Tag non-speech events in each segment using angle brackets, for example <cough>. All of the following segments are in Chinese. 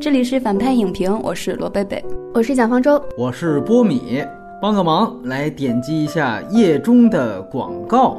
这里是反派影评，我是罗贝贝，我是蒋方舟，我是波米，帮个忙，来点击一下页中的广告。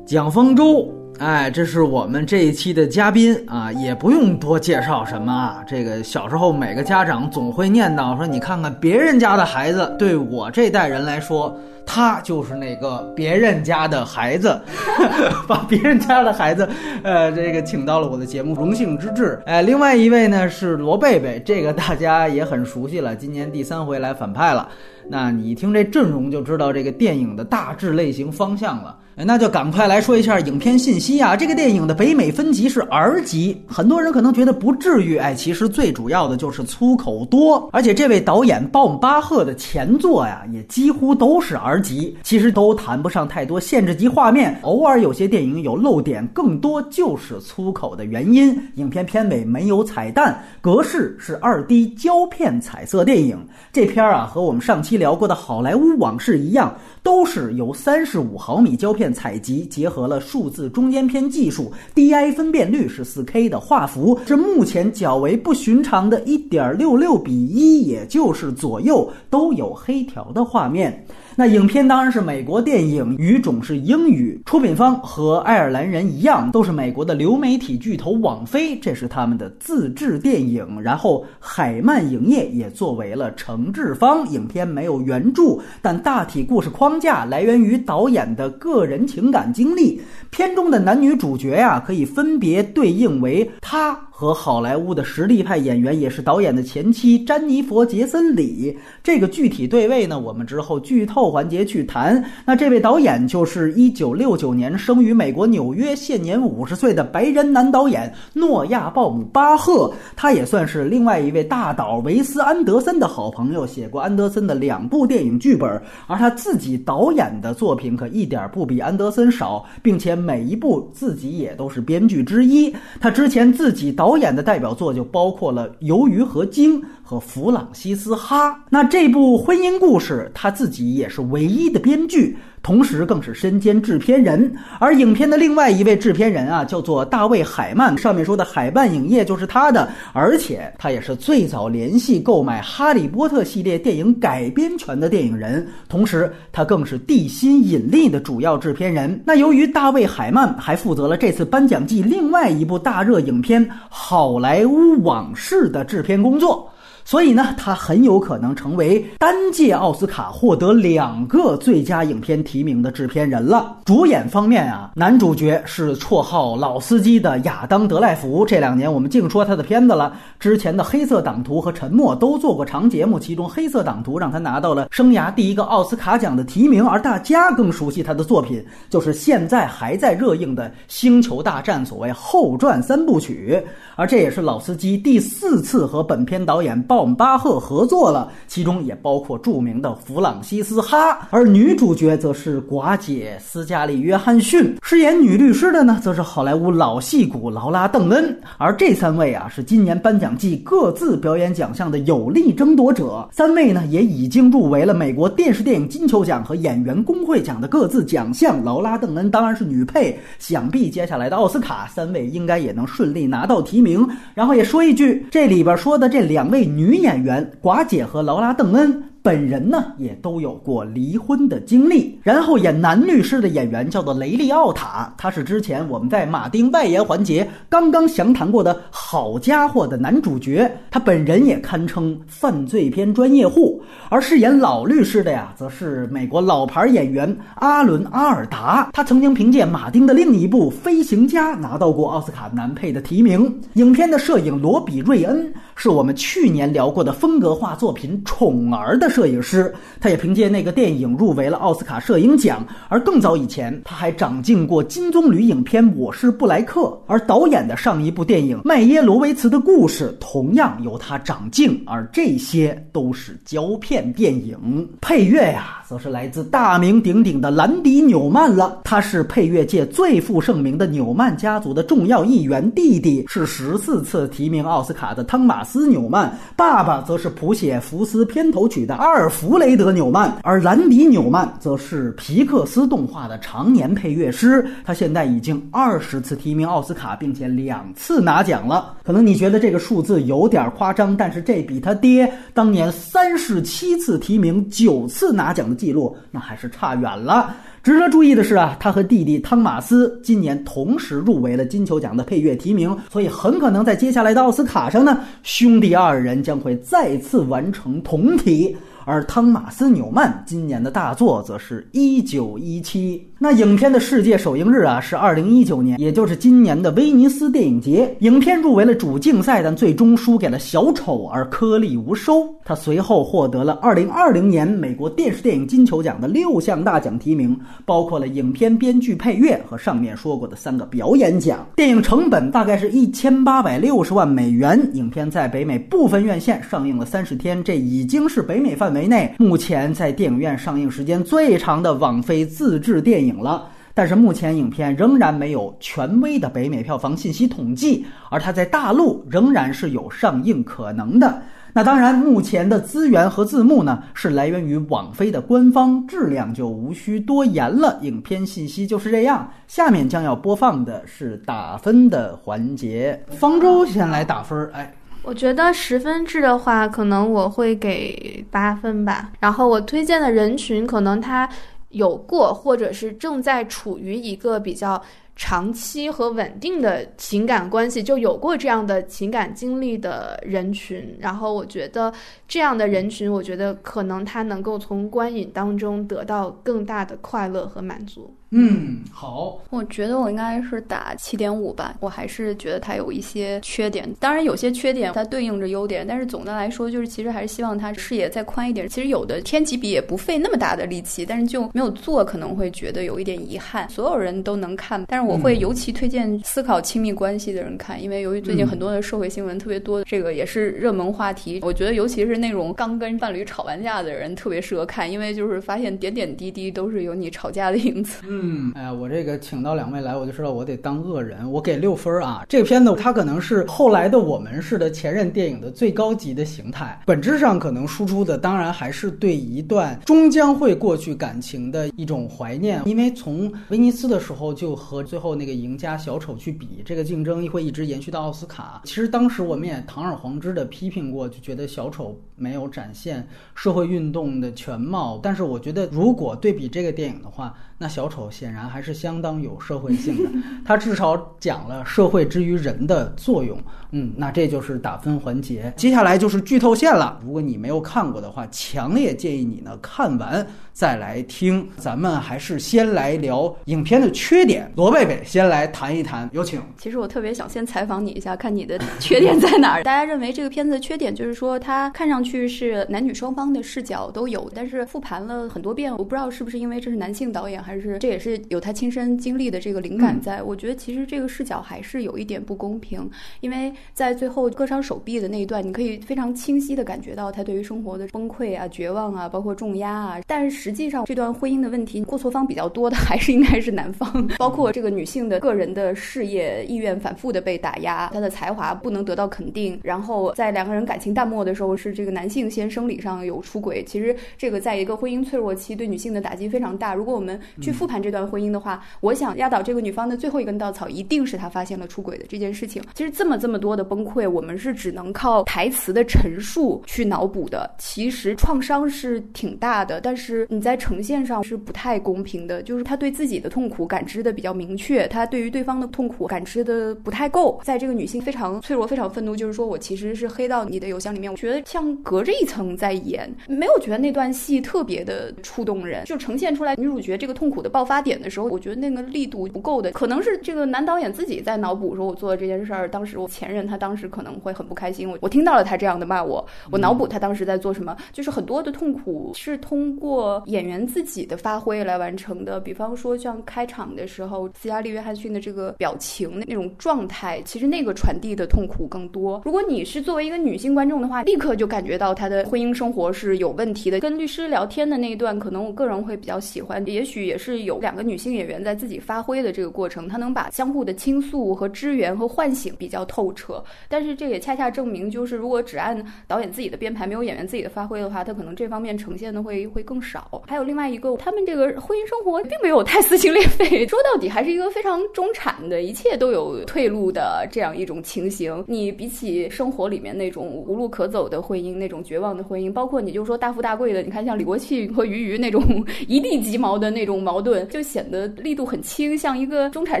蒋方舟，哎，这是我们这一期的嘉宾啊，也不用多介绍什么啊。这个小时候每个家长总会念叨说，你看看别人家的孩子，对我这代人来说。他就是那个别人家的孩子，<laughs> 把别人家的孩子，呃，这个请到了我的节目，荣幸之至。哎，另外一位呢是罗贝贝，这个大家也很熟悉了，今年第三回来反派了。那你一听这阵容就知道这个电影的大致类型方向了。那就赶快来说一下影片信息啊！这个电影的北美分级是 R 级，很多人可能觉得不至于，哎，其实最主要的就是粗口多，而且这位导演鲍姆巴赫的前作呀，也几乎都是 R 级，其实都谈不上太多限制级画面，偶尔有些电影有漏点，更多就是粗口的原因。影片片尾没有彩蛋，格式是二 D 胶片彩色电影。这片儿啊，和我们上期聊过的好莱坞往事一样。都是由三十五毫米胶片采集，结合了数字中间片技术，DI 分辨率是四 K 的画幅，是目前较为不寻常的一点六六比一，也就是左右都有黑条的画面。那影片当然是美国电影，语种是英语，出品方和爱尔兰人一样，都是美国的流媒体巨头网飞，这是他们的自制电影。然后海曼影业也作为了承制方，影片没有原著，但大体故事框架来源于导演的个人情感经历。片中的男女主角呀，可以分别对应为他。和好莱坞的实力派演员，也是导演的前妻詹妮弗·杰森·李。这个具体对位呢，我们之后剧透环节去谈。那这位导演就是一九六九年生于美国纽约，现年五十岁的白人男导演诺亚·鲍姆巴赫。他也算是另外一位大导维斯·安德森的好朋友，写过安德森的两部电影剧本。而他自己导演的作品可一点不比安德森少，并且每一部自己也都是编剧之一。他之前自己导。导演的代表作就包括了《鱿鱼和鲸》和《弗朗西斯哈》。那这部婚姻故事，他自己也是唯一的编剧。同时，更是身兼制片人。而影片的另外一位制片人啊，叫做大卫·海曼。上面说的海曼影业就是他的，而且他也是最早联系购买《哈利波特》系列电影改编权的电影人。同时，他更是地心引力的主要制片人。那由于大卫·海曼还负责了这次颁奖季另外一部大热影片《好莱坞往事》的制片工作。所以呢，他很有可能成为单届奥斯卡获得两个最佳影片提名的制片人了。主演方面啊，男主角是绰号“老司机”的亚当·德赖福。这两年我们净说他的片子了，之前的《黑色党徒》和《沉默》都做过长节目，其中《黑色党徒》让他拿到了生涯第一个奥斯卡奖的提名，而大家更熟悉他的作品，就是现在还在热映的《星球大战》所谓后传三部曲。而这也是老司机第四次和本片导演鲍姆巴赫合作了，其中也包括著名的弗朗西斯哈。而女主角则是寡姐斯嘉丽约翰逊，饰演女律师的呢，则是好莱坞老戏骨劳拉邓恩。而这三位啊，是今年颁奖季各自表演奖项的有力争夺者。三位呢，也已经入围了美国电视电影金球奖和演员工会奖的各自奖项。劳拉邓恩当然是女配，想必接下来的奥斯卡，三位应该也能顺利拿到提。名，然后也说一句，这里边说的这两位女女演员寡姐和劳拉·邓恩。本人呢也都有过离婚的经历，然后演男律师的演员叫做雷利奥塔，他是之前我们在马丁外延环节刚刚详谈过的好家伙的男主角，他本人也堪称犯罪片专业户。而饰演老律师的呀，则是美国老牌演员阿伦阿尔达，他曾经凭借马丁的另一部《飞行家》拿到过奥斯卡男配的提名。影片的摄影罗比瑞恩是我们去年聊过的风格化作品《宠儿》的。摄影师，他也凭借那个电影入围了奥斯卡摄影奖。而更早以前，他还掌镜过金棕榈影片《我是布莱克》，而导演的上一部电影《麦耶罗维茨的故事》同样由他掌镜。而这些都是胶片电影。配乐呀。则是来自大名鼎鼎的兰迪·纽曼了。他是配乐界最负盛名的纽曼家族的重要一员，弟弟是十四次提名奥斯卡的汤马斯·纽曼，爸爸则是谱写《福斯》片头曲的阿尔弗雷德·纽曼，而兰迪·纽曼则是皮克斯动画的常年配乐师。他现在已经二十次提名奥斯卡，并且两次拿奖了。可能你觉得这个数字有点夸张，但是这比他爹当年三十七次提名、九次拿奖的记录，那还是差远了。值得注意的是啊，他和弟弟汤马斯今年同时入围了金球奖的配乐提名，所以很可能在接下来的奥斯卡上呢，兄弟二人将会再次完成同体。而汤马斯·纽曼今年的大作则是一九一七。那影片的世界首映日啊是二零一九年，也就是今年的威尼斯电影节。影片入围了主竞赛，但最终输给了小丑而颗粒无收。他随后获得了二零二零年美国电视电影金球奖的六项大奖提名，包括了影片编剧、配乐和上面说过的三个表演奖。电影成本大概是一千八百六十万美元。影片在北美部分院线上映了三十天，这已经是北美范围内目前在电影院上映时间最长的网飞自制电影。了，但是目前影片仍然没有权威的北美票房信息统计，而它在大陆仍然是有上映可能的。那当然，目前的资源和字幕呢是来源于网飞的官方，质量就无需多言了。影片信息就是这样。下面将要播放的是打分的环节，方舟先来打分。哎，我觉得十分制的话，可能我会给八分吧。然后我推荐的人群，可能他。有过，或者是正在处于一个比较长期和稳定的情感关系，就有过这样的情感经历的人群。然后我觉得这样的人群，我觉得可能他能够从观影当中得到更大的快乐和满足。嗯，好，我觉得我应该是打七点五吧。我还是觉得它有一些缺点，当然有些缺点它对应着优点，但是总的来说就是其实还是希望它视野再宽一点。其实有的天几笔也不费那么大的力气，但是就没有做，可能会觉得有一点遗憾。所有人都能看，但是我会尤其推荐思考亲密关系的人看，因为由于最近很多的社会新闻特别多，这个也是热门话题。我觉得尤其是那种刚跟伴侣吵完架的人特别适合看，因为就是发现点点滴滴都是有你吵架的影子。嗯。嗯，哎呀，我这个请到两位来，我就知道我得当恶人，我给六分啊。这个片子它可能是后来的我们式的前任电影的最高级的形态，本质上可能输出的当然还是对一段终将会过去感情的一种怀念。因为从威尼斯的时候就和最后那个赢家小丑去比，这个竞争会一直延续到奥斯卡。其实当时我们也堂而皇之的批评过，就觉得小丑没有展现社会运动的全貌。但是我觉得如果对比这个电影的话，那小丑显然还是相当有社会性的，他至少讲了社会之于人的作用。嗯，那这就是打分环节。接下来就是剧透线了。如果你没有看过的话，强烈建议你呢看完再来听。咱们还是先来聊影片的缺点。罗贝贝先来谈一谈，有请。其实我特别想先采访你一下，看你的 <laughs> 缺点在哪儿。大家认为这个片子的缺点就是说，它看上去是男女双方的视角都有，但是复盘了很多遍，我不知道是不是因为这是男性导演，还是这也是有他亲身经历的这个灵感在。我觉得其实这个视角还是有一点不公平，因为。在最后割伤手臂的那一段，你可以非常清晰的感觉到他对于生活的崩溃啊、绝望啊，包括重压啊。但是实际上，这段婚姻的问题过错方比较多的还是应该是男方，包括这个女性的个人的事业意愿反复的被打压，她的才华不能得到肯定。然后在两个人感情淡漠的时候，是这个男性先生理上有出轨。其实这个在一个婚姻脆弱期，对女性的打击非常大。如果我们去复盘这段婚姻的话，我想压倒这个女方的最后一根稻草，一定是她发现了出轨的这件事情。其实这么这么多。的崩溃，我们是只能靠台词的陈述去脑补的。其实创伤是挺大的，但是你在呈现上是不太公平的。就是他对自己的痛苦感知的比较明确，他对于对方的痛苦感知的不太够。在这个女性非常脆弱、非常愤怒，就是说我其实是黑到你的邮箱里面，我觉得像隔着一层在演，没有觉得那段戏特别的触动人，就呈现出来女主角这个痛痛苦的爆发。点的时候，我觉得那个力度不够的，可能是这个男导演自己在脑补说，我做的这件事儿，当时我前任他当时可能会很不开心，我我听到了他这样的骂我，我脑补他当时在做什么，就是很多的痛苦是通过演员自己的发挥来完成的。比方说像开场的时候，斯嘉丽·约翰逊的这个表情那种状态，其实那个传递的痛苦更多。如果你是作为一个女性观众的话，立刻就感觉到她的婚姻生活是有问题的。跟律师聊天的那一段，可能我个人会比较喜欢，也许也是有两个女性演员在自己发挥的这个过程，她能把相互的倾诉和支援和唤醒比较透彻。但是这也恰恰证明，就是如果只按导演自己的编排，没有演员自己的发挥的话，他可能这方面呈现的会会更少。还有另外一个，他们这个婚姻生活并没有太撕心裂肺，说到底还是一个非常中产的，一切都有退路的这样一种情形。你比起生活里面那种无路可走的婚姻，那种绝望的婚姻，包括你就说大富大贵的，你看像李国庆和俞渝那种一地鸡毛的那种矛盾，就显得力度很轻，像一个中产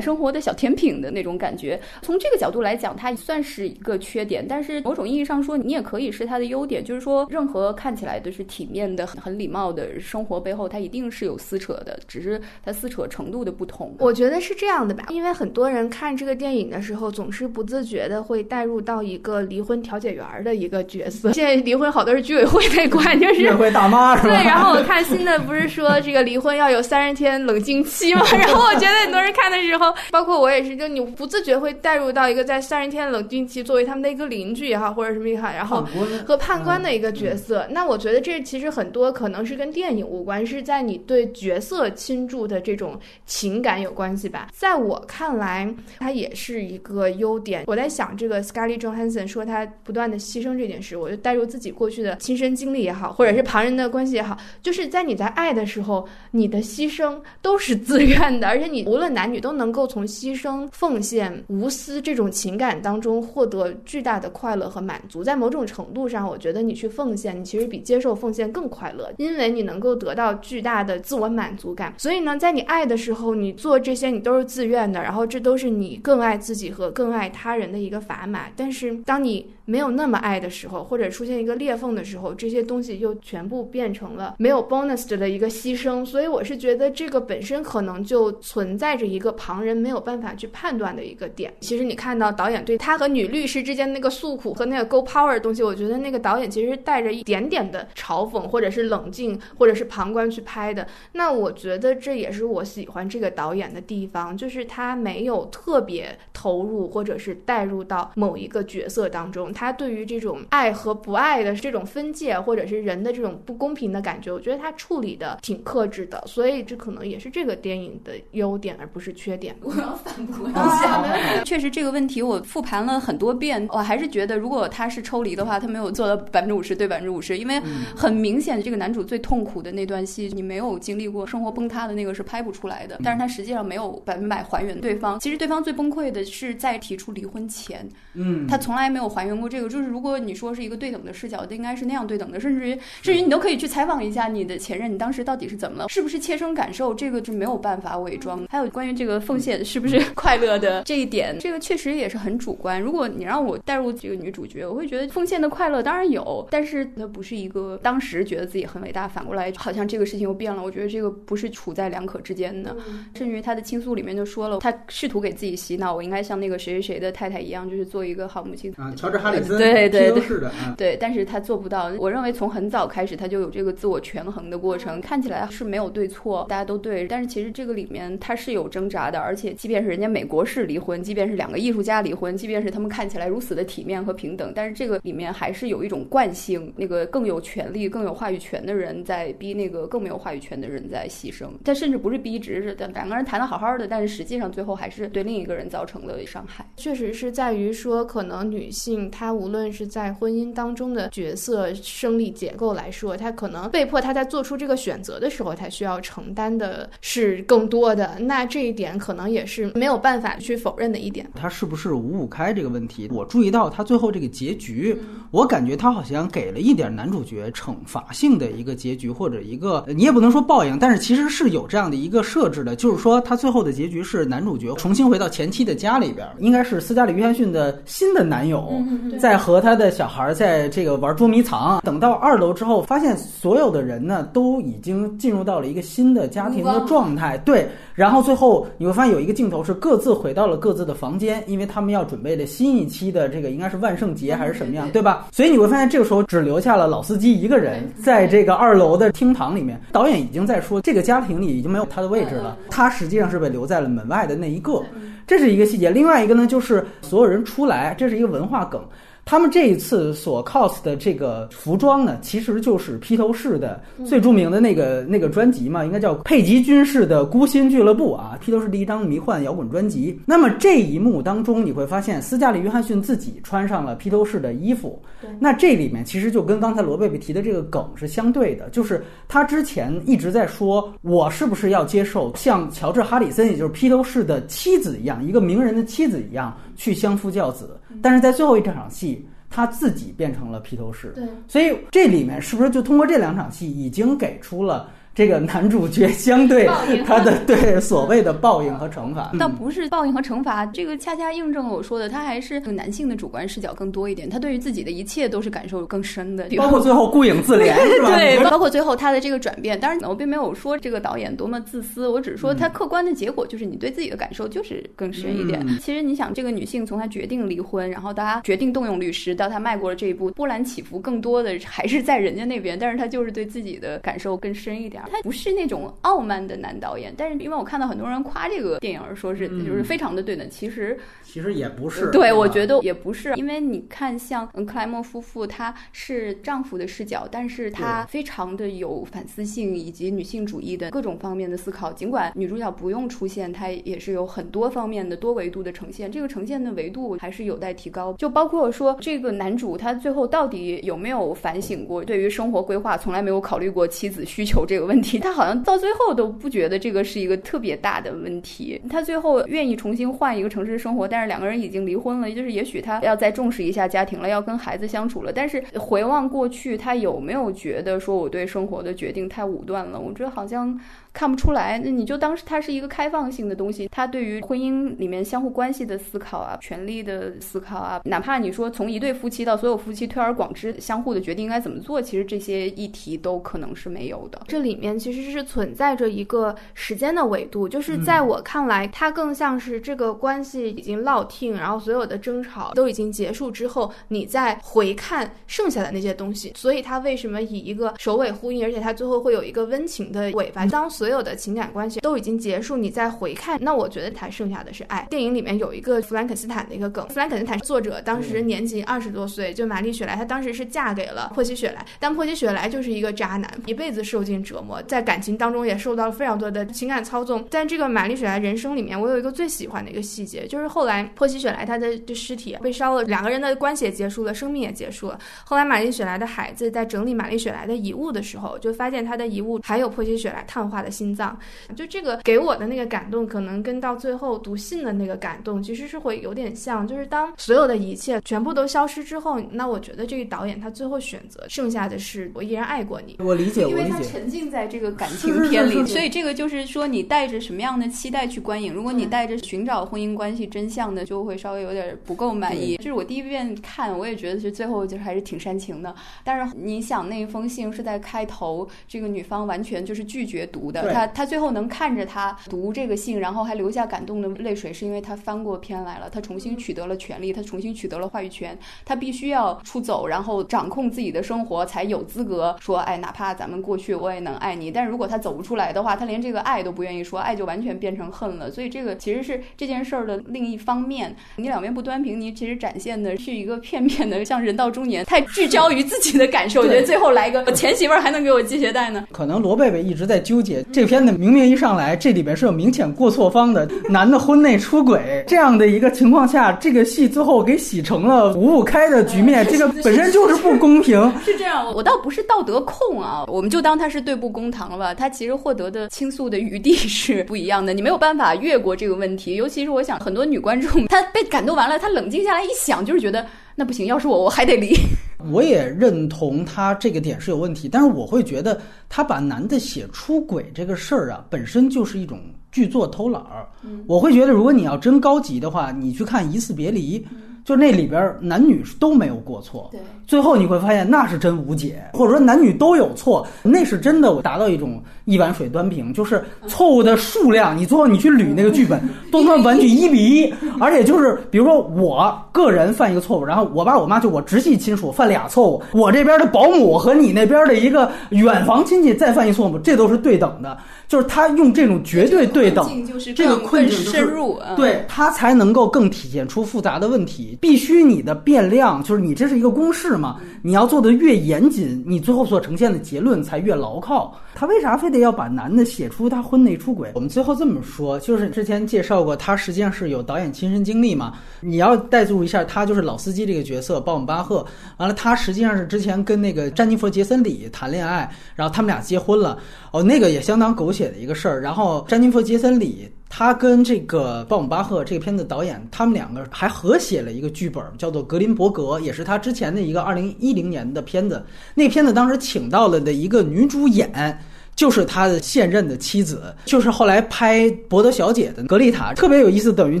生活的小甜品的那种感觉。从这个角度来讲，它算是一个缺点，但是某种意义上说，你也可以是它的优点，就是说，任何看起来都是体面的、很很礼貌的生活背后，它一定是有撕扯的，只是它撕扯程度的不同。我觉得是这样的吧，因为很多人看这个电影的时候，总是不自觉的会带入到一个离婚调解员的一个角色。<laughs> 现在离婚好多是居委会在管，就是居委会大妈是吧？对。然后我看新的不是说这个离婚要有三十天冷静期嘛？<laughs> 然后我觉得很多人看的时候，包括我也是，就你不自觉会带入到一个在三十天冷静期作为他们的一个邻居也好，或者什么也好，然后和判官的一个角色。那我觉得这其实很多可能是跟电影无关，是在你对角色倾注的这种情感有关系吧。在我看来，它也是一个优点。我在想这个 Scarlett Johansson 说他不断的牺牲这件事，我就带入自己过去的亲身经历也好，或者是旁人的关系也好，就是在你在爱的时候，你的牺牲都是自愿的，<laughs> 而且你无论男女都能够从牺牲、奉献、无私这种情感当中获得巨大的快乐和满足。在某种程度上，我觉得你去奉献，你其实比接受奉献更快乐，因为你能够得到巨大的自我满足感。所以呢，在你爱的时候，你做这些你都是自愿的，然后这都是你更爱自己和更爱他人的一个砝码。但是当你没有那么爱的时候，或者出现一个裂缝的时候，这些东西又全部变成了没有 bonus 的一个牺牲。所以我是觉得这个本身可能就存在着一个旁人没有办法去判断的一个点。其实你看到导演对他和女律师之间那个诉苦和那个 go power 的东西，我觉得那个导演其实带着一点点的嘲讽，或者是冷静，或者是旁观去拍的。那我觉得这也是我喜欢这个导演的地方，就是他没有特别投入，或者是带入到某一个角色当中。他对于这种爱和不爱的这种分界，或者是人的这种不公平的感觉，我觉得他处理的挺克制的。所以这可能也是这个电影的优点，而不是缺点。我要反驳一下，确实这个问题我复盘了很多遍，我还是觉得如果他是抽离的话，他没有做到百分之五十对百分之五十，因为很明显这个男主最痛苦的那段戏，你没有经历过生活崩塌的那个是拍不出来的。但是他实际上没有百分百还原对方。其实对方最崩溃的是在提出离婚前，嗯，他从来没有还原过这个。就是如果你说是一个对等的视角，应该是那样对等的，甚至于甚至于你都可以去采访一下你的前任，你当时到底是怎么了，是不是切身感受？这个是没有办法伪装。还有关于这个奉献是不是 <laughs> 快乐的这一点，这个确实也是很主观。如果你让我带入这个女主角，我会觉得奉献的快乐当然有，但是它不是一个当时觉得自己很伟大，反过来好像这个事情又变了。我觉得这个不是处在两可之间的。甚至于他的倾诉里面就说了，他试图给自己洗脑，我应该像那个谁谁谁的太太一样，就是做一个好母亲。啊，乔治哈里森，对对对，是的，对，但是他做不到。我认为从很早开始他就有这个自我权衡的过程，看起来是没有对错，大家都对，但是其实这个里面他是有挣扎的。而且即便是人家美国式离婚，即便是两个艺术家离婚，即便是他们看起来如此的体面和平等，但是这个里面还是有一种惯性，那个更有权利、更有话语权的人在逼那个更没有话语权的人在牺牲。他甚至不是逼，只是两个人谈的好好的，但是实际上最后还是对另一个人造成了伤害。确实是在于说，可能女性她无论是在婚姻当中的角色生理结构来说，他可能被迫他在做出这个选择的时候，他需要承担的是更多的。那这一点可能也是没有办法去否认的一点。他是不是五五开这个问题？我注意到他最后这个结局，我感觉他好像给了一点男主角惩罚性的一个结局，或者一个你也不能说报应，但是其实是有这样的一个设置的，就是说他最后的结局是男主角重新回到前妻的家里边，应该是斯嘉丽·约翰逊的新的男友，在和他的小孩在这个玩捉迷藏。等到二楼之后，发现所有的人呢都已经进入到了一个新的家庭的状态，对。然后最后你会发现有一个镜头是各自回到了各自的房间，因为他们要准备的新一期的这个应该是万圣节还是什么样，对吧？所以你会发现这个时候只留下了老司机一个人在这个二楼的厅堂里面。导演已经在说这个家庭里已经没有他的位置了，他实际上是被留在了门外的那一个，这是一个细节。另外一个呢，就是所有人出来，这是一个文化梗。他们这一次所 cos 的这个服装呢，其实就是披头士的最著名的那个那个专辑嘛，应该叫佩吉军士的孤心俱乐部啊，披头士第一张迷幻摇滚专辑。那么这一幕当中，你会发现斯嘉丽·约翰逊自己穿上了披头士的衣服。那这里面其实就跟刚才罗贝贝提的这个梗是相对的，就是他之前一直在说，我是不是要接受像乔治·哈里森，也就是披头士的妻子一样，一个名人的妻子一样去相夫教子。但是在最后一场戏，他自己变成了披头士。对，所以这里面是不是就通过这两场戏，已经给出了？这个男主角相对他的对所谓的报应和惩罚，倒不是报应和惩罚，这个恰恰印证了我说的，他还是男性的主观视角更多一点，他对于自己的一切都是感受更深的，包括最后顾影自怜 <laughs> <laughs> 是吧？对，包括最后他的这个转变。当然，我并没有说这个导演多么自私，我只是说他客观的结果就是你对自己的感受就是更深一点。其实你想，这个女性从她决定离婚，然后到她决定动用律师，到她迈过了这一步，波澜起伏更多的还是在人家那边，但是她就是对自己的感受更深一点。他不是那种傲慢的男导演，但是因为我看到很多人夸这个电影，说是就是非常的对等，其实其实也不是。对，我觉得也不是，因为你看像克莱默夫妇，他是丈夫的视角，但是他非常的有反思性以及女性主义的各种方面的思考。尽管女主角不用出现，她也是有很多方面的多维度的呈现。这个呈现的维度还是有待提高。就包括说这个男主他最后到底有没有反省过，对于生活规划从来没有考虑过妻子需求这个问问题，他好像。到最后都不觉得这个是一个特别大的问题。他最后愿意重新换一个城市生活，但是两个人已经离婚了，就是也许他要再重视一下家庭了，要跟孩子相处了。但是回望过去，他有没有觉得说我对生活的决定太武断了？我觉得好像。看不出来，那你就当是它是一个开放性的东西。它对于婚姻里面相互关系的思考啊，权利的思考啊，哪怕你说从一对夫妻到所有夫妻推而广之，相互的决定应该怎么做，其实这些议题都可能是没有的。这里面其实是存在着一个时间的维度，就是在我看来，它更像是这个关系已经落听，然后所有的争吵都已经结束之后，你再回看剩下的那些东西。所以它为什么以一个首尾呼应，而且它最后会有一个温情的尾巴？当所有的情感关系都已经结束，你再回看，那我觉得才剩下的是爱。电影里面有一个弗兰肯斯坦的一个梗，弗兰肯斯坦作者当时年仅二十多岁，就玛丽雪莱，她当时是嫁给了珀西雪莱，但珀西雪莱就是一个渣男，一辈子受尽折磨，在感情当中也受到了非常多的情感操纵。但这个玛丽雪莱人生里面，我有一个最喜欢的一个细节，就是后来珀西雪莱她的尸体被烧了，两个人的关系也结束了，生命也结束了。后来玛丽雪莱的孩子在整理玛丽雪莱的遗物的时候，就发现她的遗物还有珀西雪莱碳化的心脏。就这个给我的那个感动，可能跟到最后读信的那个感动，其实是会有点像。就是当所有的一切全部都消失之后，那我觉得这个导演他最后选择剩下的是我依然爱过你。我理解，因为他沉浸在这个感情片里，所以这个就是说你带着什么样的期待去观影。如果你带着寻找婚姻关系真相的，就会稍微有点不够满意。就是我第一遍看，我也觉得是最后就是还是挺煽情的。但是你想，那一封信是在开头，这个女方完全就是拒绝读的，她她最后能。看着他读这个信，然后还留下感动的泪水，是因为他翻过篇来了，他重新取得了权利，他重新取得了话语权，他必须要出走，然后掌控自己的生活，才有资格说，哎，哪怕咱们过去我也能爱你。但是如果他走不出来的话，他连这个爱都不愿意说，爱就完全变成恨了。所以这个其实是这件事儿的另一方面。你两边不端平，你其实展现的是一个片面的，像人到中年太聚焦于自己的感受。我觉得最后来个我前媳妇儿还能给我系鞋带呢。可能罗贝贝一直在纠结这片子明明。一上来，这里边是有明显过错方的，男的婚内出轨这样的一个情况下，这个戏最后给洗成了五五开的局面，<laughs> 这个本身就是不公平。是这样，我倒不是道德控啊，我们就当他是对簿公堂了。他其实获得的倾诉的余地是不一样的，你没有办法越过这个问题。尤其是我想，很多女观众，她被感动完了，她冷静下来一想，就是觉得。那不行，要是我，我还得离。<laughs> 我也认同他这个点是有问题，但是我会觉得他把男的写出轨这个事儿啊，本身就是一种剧作偷懒儿。我会觉得，如果你要真高级的话，你去看《疑似别离》，就那里边男女都没有过错。对，最后你会发现那是真无解，或者说男女都有错，那是真的我达到一种一碗水端平，就是错误的数量，你最后你去捋那个剧本，都他妈完全一比一，而且就是比如说我个人犯一个错误，然后我爸我妈就我直系亲属犯俩错误，我这边的保姆和你那边的一个远房亲戚再犯一错误，这都是对等的。就是他用这种绝对对等，这个困境深入，对他才能够更体现出复杂的问题。必须你的变量，就是你这是一个公式嘛，你要做的越严谨，你最后所呈现的结论才越牢靠。他为啥非得要把男的写出他婚内出轨？我们最后这么说，就是之前介绍过，他实际上是有导演亲身经历嘛。你要代入一下，他就是老司机这个角色，鲍姆巴赫。完了，他实际上是之前跟那个詹妮弗·杰森里谈恋爱，然后他们俩结婚了。哦，那个也相当狗血的一个事儿。然后詹妮弗·杰森里，他跟这个鲍姆巴赫这个片子导演，他们两个还合写了一个剧本，叫做《格林伯格》，也是他之前的一个二零一零年的片子。那片子当时请到了的一个女主演。就是他的现任的妻子，就是后来拍《博德小姐》的格丽塔，特别有意思，等于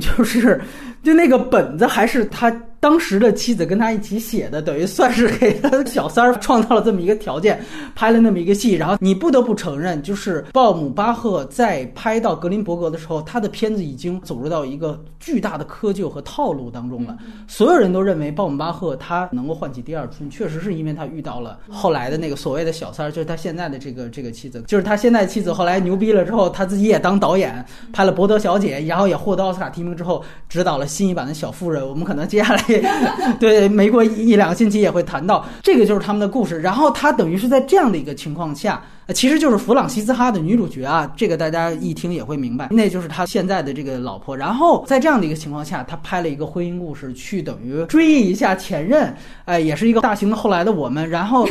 就是，就那个本子还是他。当时的妻子跟他一起写的，等于算是给他的小三儿创造了这么一个条件，拍了那么一个戏。然后你不得不承认，就是鲍姆巴赫在拍到格林伯格的时候，他的片子已经走入到一个巨大的窠臼和套路当中了。所有人都认为鲍姆巴赫他能够唤起第二春，确实是因为他遇到了后来的那个所谓的小三儿，就是他现在的这个这个妻子，就是他现在妻子后来牛逼了之后，他自己也当导演，拍了《伯德小姐》，然后也获得奥斯卡提名之后，指导了新一版的小妇人。我们可能接下来。对，没过一两个星期也会谈到，这个就是他们的故事。然后他等于是在这样的一个情况下。其实就是弗朗西斯哈的女主角啊，这个大家一听也会明白，那就是他现在的这个老婆。然后在这样的一个情况下，他拍了一个婚姻故事，去等于追忆一下前任，哎，也是一个大型的后来的我们。然后，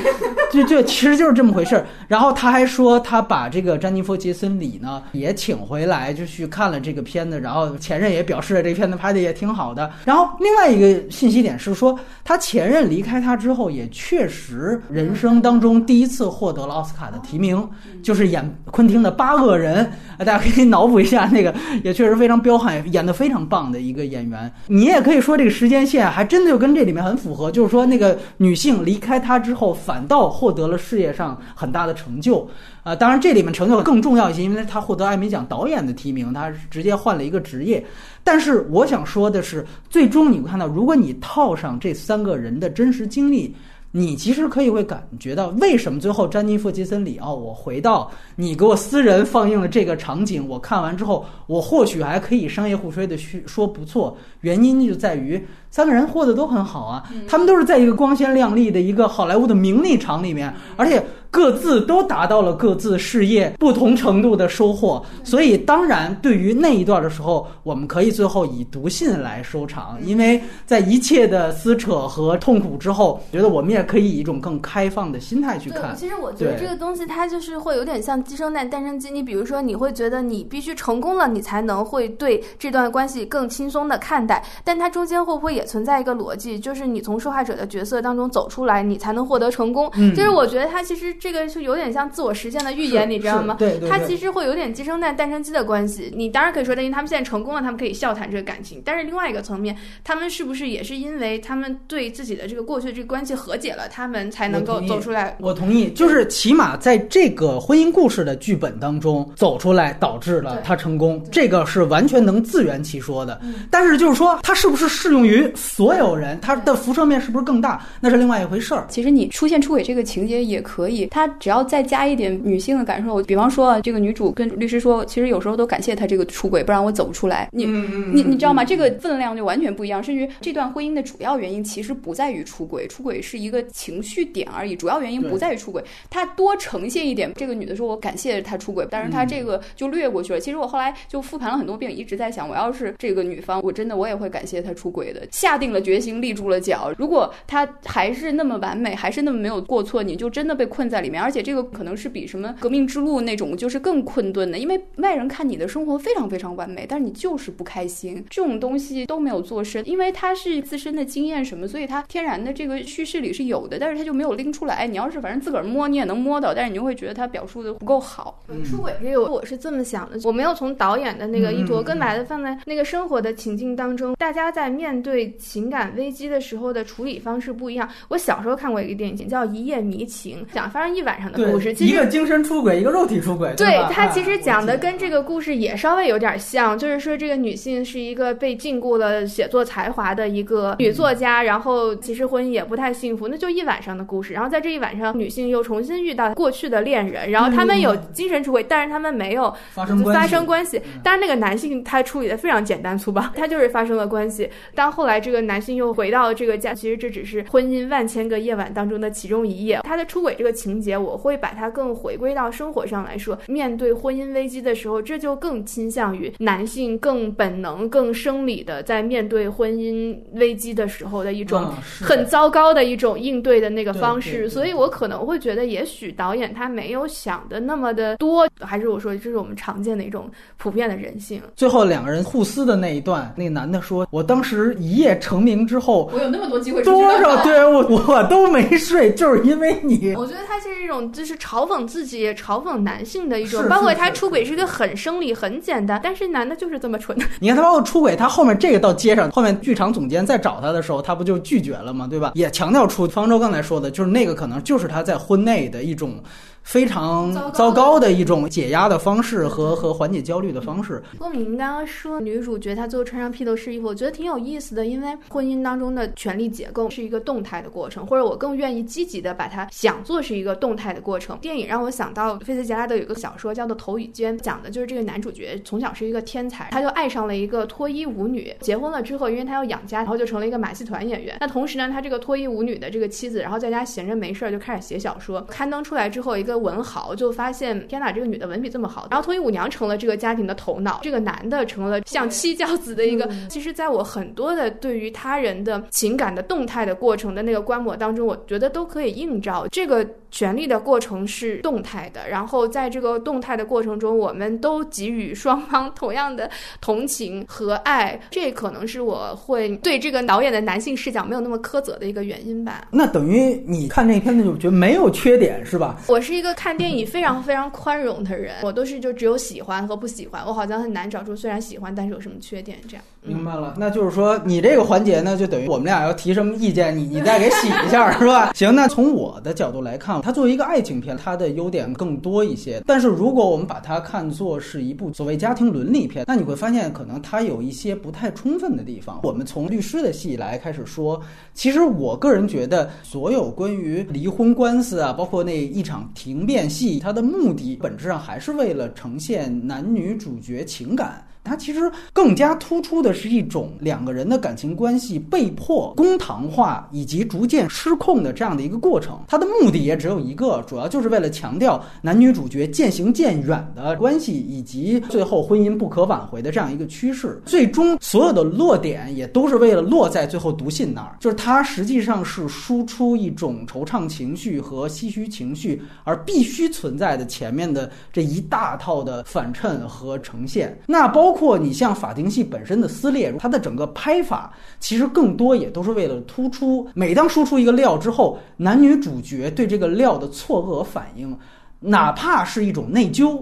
就就其实就是这么回事儿。然后他还说，他把这个詹妮弗·杰森·里呢也请回来，就去看了这个片子。然后前任也表示了这片子拍的也挺好的。然后另外一个信息点是说，他前任离开他之后，也确实人生当中第一次获得了奥斯卡的提名。名就是演昆汀的八恶人啊，大家可以脑补一下，那个也确实非常彪悍，演的非常棒的一个演员。你也可以说这个时间线还真的就跟这里面很符合，就是说那个女性离开他之后，反倒获得了事业上很大的成就啊。当然这里面成就更重要一些，因为他获得艾美奖导演的提名，他直接换了一个职业。但是我想说的是，最终你会看到，如果你套上这三个人的真实经历。你其实可以会感觉到，为什么最后詹妮弗·杰森里奥，我回到你给我私人放映了这个场景，我看完之后，我或许还可以商业互吹的去说不错。原因就在于三个人过得都很好啊，他们都是在一个光鲜亮丽的一个好莱坞的名利场里面，而且。各自都达到了各自事业不同程度的收获，所以当然对于那一段的时候，我们可以最后以读信来收场，因为在一切的撕扯和痛苦之后，觉得我们也可以以一种更开放的心态去看。其实我觉得这个东西它就是会有点像鸡生蛋，蛋生鸡。你比如说，你会觉得你必须成功了，你才能会对这段关系更轻松的看待，但它中间会不会也存在一个逻辑，就是你从受害者的角色当中走出来，你才能获得成功？就是我觉得他其实。这个是有点像自我实现的预言，你知道吗？对，它其实会有点鸡生蛋，蛋生鸡的关系。你当然可以说，因为他们现在成功了，他们可以笑谈这个感情。但是另外一个层面，他们是不是也是因为他们对自己的这个过去的这个关系和解了，他们才能够走出来？我同意，就是起码在这个婚姻故事的剧本当中走出来，导致了他成功，这个是完全能自圆其说的。但是就是说，它是不是适用于所有人？它的辐射面是不是更大？那是另外一回事儿。其实你出现出轨这个情节也可以。他只要再加一点女性的感受，比方说这个女主跟律师说，其实有时候都感谢他这个出轨，不然我走不出来。你你你知道吗？这个分量就完全不一样。甚至这段婚姻的主要原因其实不在于出轨，出轨是一个情绪点而已，主要原因不在于出轨。他多呈现一点，这个女的说我感谢他出轨，但是他这个就略过去了。其实我后来就复盘了很多遍，一直在想，我要是这个女方，我真的我也会感谢他出轨的，下定了决心，立住了脚。如果他还是那么完美，还是那么没有过错，你就真的被困在里面，而且这个。可能是比什么革命之路那种就是更困顿的，因为外人看你的生活非常非常完美，但是你就是不开心，这种东西都没有做深，因为他是自身的经验什么，所以他天然的这个叙事里是有的，但是他就没有拎出来。你要是反正自个儿摸，你也能摸到，但是你就会觉得他表述的不够好。出轨这个我是这么想的，我没有从导演的那个意图，更把它放在那个生活的情境当中，大家在面对情感危机的时候的处理方式不一样。我小时候看过一个电影叫《一夜迷情》，讲发生一晚上的故事，其实一个精神出轨，一个肉体出轨，对吧它其实哎讲的跟这个故事也稍微有点像，就是说这个女性是一个被禁锢了写作才华的一个女作家，然后其实婚姻也不太幸福，那就一晚上的故事。然后在这一晚上，女性又重新遇到过去的恋人，然后他们有精神出轨，但是他们没有发生关系发生关系。但是，那个男性他处理的非常简单粗暴，他就是发生了关系。当后来这个男性又回到了这个家，其实这只是婚姻万千个夜晚当中的其中一夜。他的出轨这个情节，我会把它更回归到生活上来说。面对婚姻危机的时候，这就更倾向于男性更本能、更生理的在面对婚姻危机的时候的一种很糟糕的一种应对的那个方式，所以我可能会觉得，也许导演他没有想的那么的多，还是我说这是我们常见的一种普遍的人性。最后两个人互撕的那一段，那个男的说：“我当时一夜成名之后，我有那么多机会多少对我我都没睡，就是因为你。我觉得他这是一种就是嘲讽自己、嘲讽男性的一种，包括他出轨是一个很生理、很简单，但是男的就是这么蠢。你看他包括出轨，他后面这个到街上，后面剧场总监再找他的时候，他不就拒绝了吗？对吧？也强调出方舟刚才说的，就是那个可能就是他在婚内的一种非常糟糕的一种解压的方式和和缓解焦虑的方式。郭敏刚刚说女主角她最后穿上披头士衣服，我觉得挺有意思的，因为婚姻当中的权力结构是一个动态的过程，或者我更愿意积极的把它想做是一个动态的过程。电影让我想到菲茨杰拉德有一个小说叫做《头与肩》，讲的就是这个男主角从小是一个天才，他就爱上了一个脱衣舞女，结婚了之后，因为他要养家，然后就成了一个马戏团演员。那同时呢，他这个脱衣舞女的这个妻子，然后在家闲着没事儿就开始写小说，刊登出来之后，一个文豪就发现，天哪，这个女的文笔这么好，然后脱衣舞娘成了这个家庭的头脑，这个男的成了像七教子的一个。其实，在我很多的对于他人的情感的动态的过程的那个观摩当中，我觉得都可以映照这个权力的过程是动态的，然后在这个动态的过程中，我们都给予双方同样的同情和爱，这可能是我会对这个导演的男性视角没有那么苛责的一个原因吧。那等于你看这片子就觉得没有缺点是吧？我是一一个看电影非常非常宽容的人，我都是就只有喜欢和不喜欢，我好像很难找出虽然喜欢但是有什么缺点这样。明白了，那就是说你这个环节呢，就等于我们俩要提什么意见，你你再给洗一下，是吧？<laughs> 行，那从我的角度来看，它作为一个爱情片，它的优点更多一些。但是如果我们把它看作是一部所谓家庭伦理片，那你会发现可能它有一些不太充分的地方。我们从律师的戏来开始说，其实我个人觉得，所有关于离婚官司啊，包括那一场庭辩戏，它的目的本质上还是为了呈现男女主角情感。它其实更加突出的是一种两个人的感情关系被迫公堂化以及逐渐失控的这样的一个过程。它的目的也只有一个，主要就是为了强调男女主角渐行渐远的关系，以及最后婚姻不可挽回的这样一个趋势。最终所有的落点也都是为了落在最后读信那儿，就是它实际上是输出一种惆怅情绪和唏嘘情绪，而必须存在的前面的这一大套的反衬和呈现。那包括你像法庭戏本身的撕裂，它的整个拍法其实更多也都是为了突出，每当输出一个料之后，男女主角对这个料的错愕反应，哪怕是一种内疚。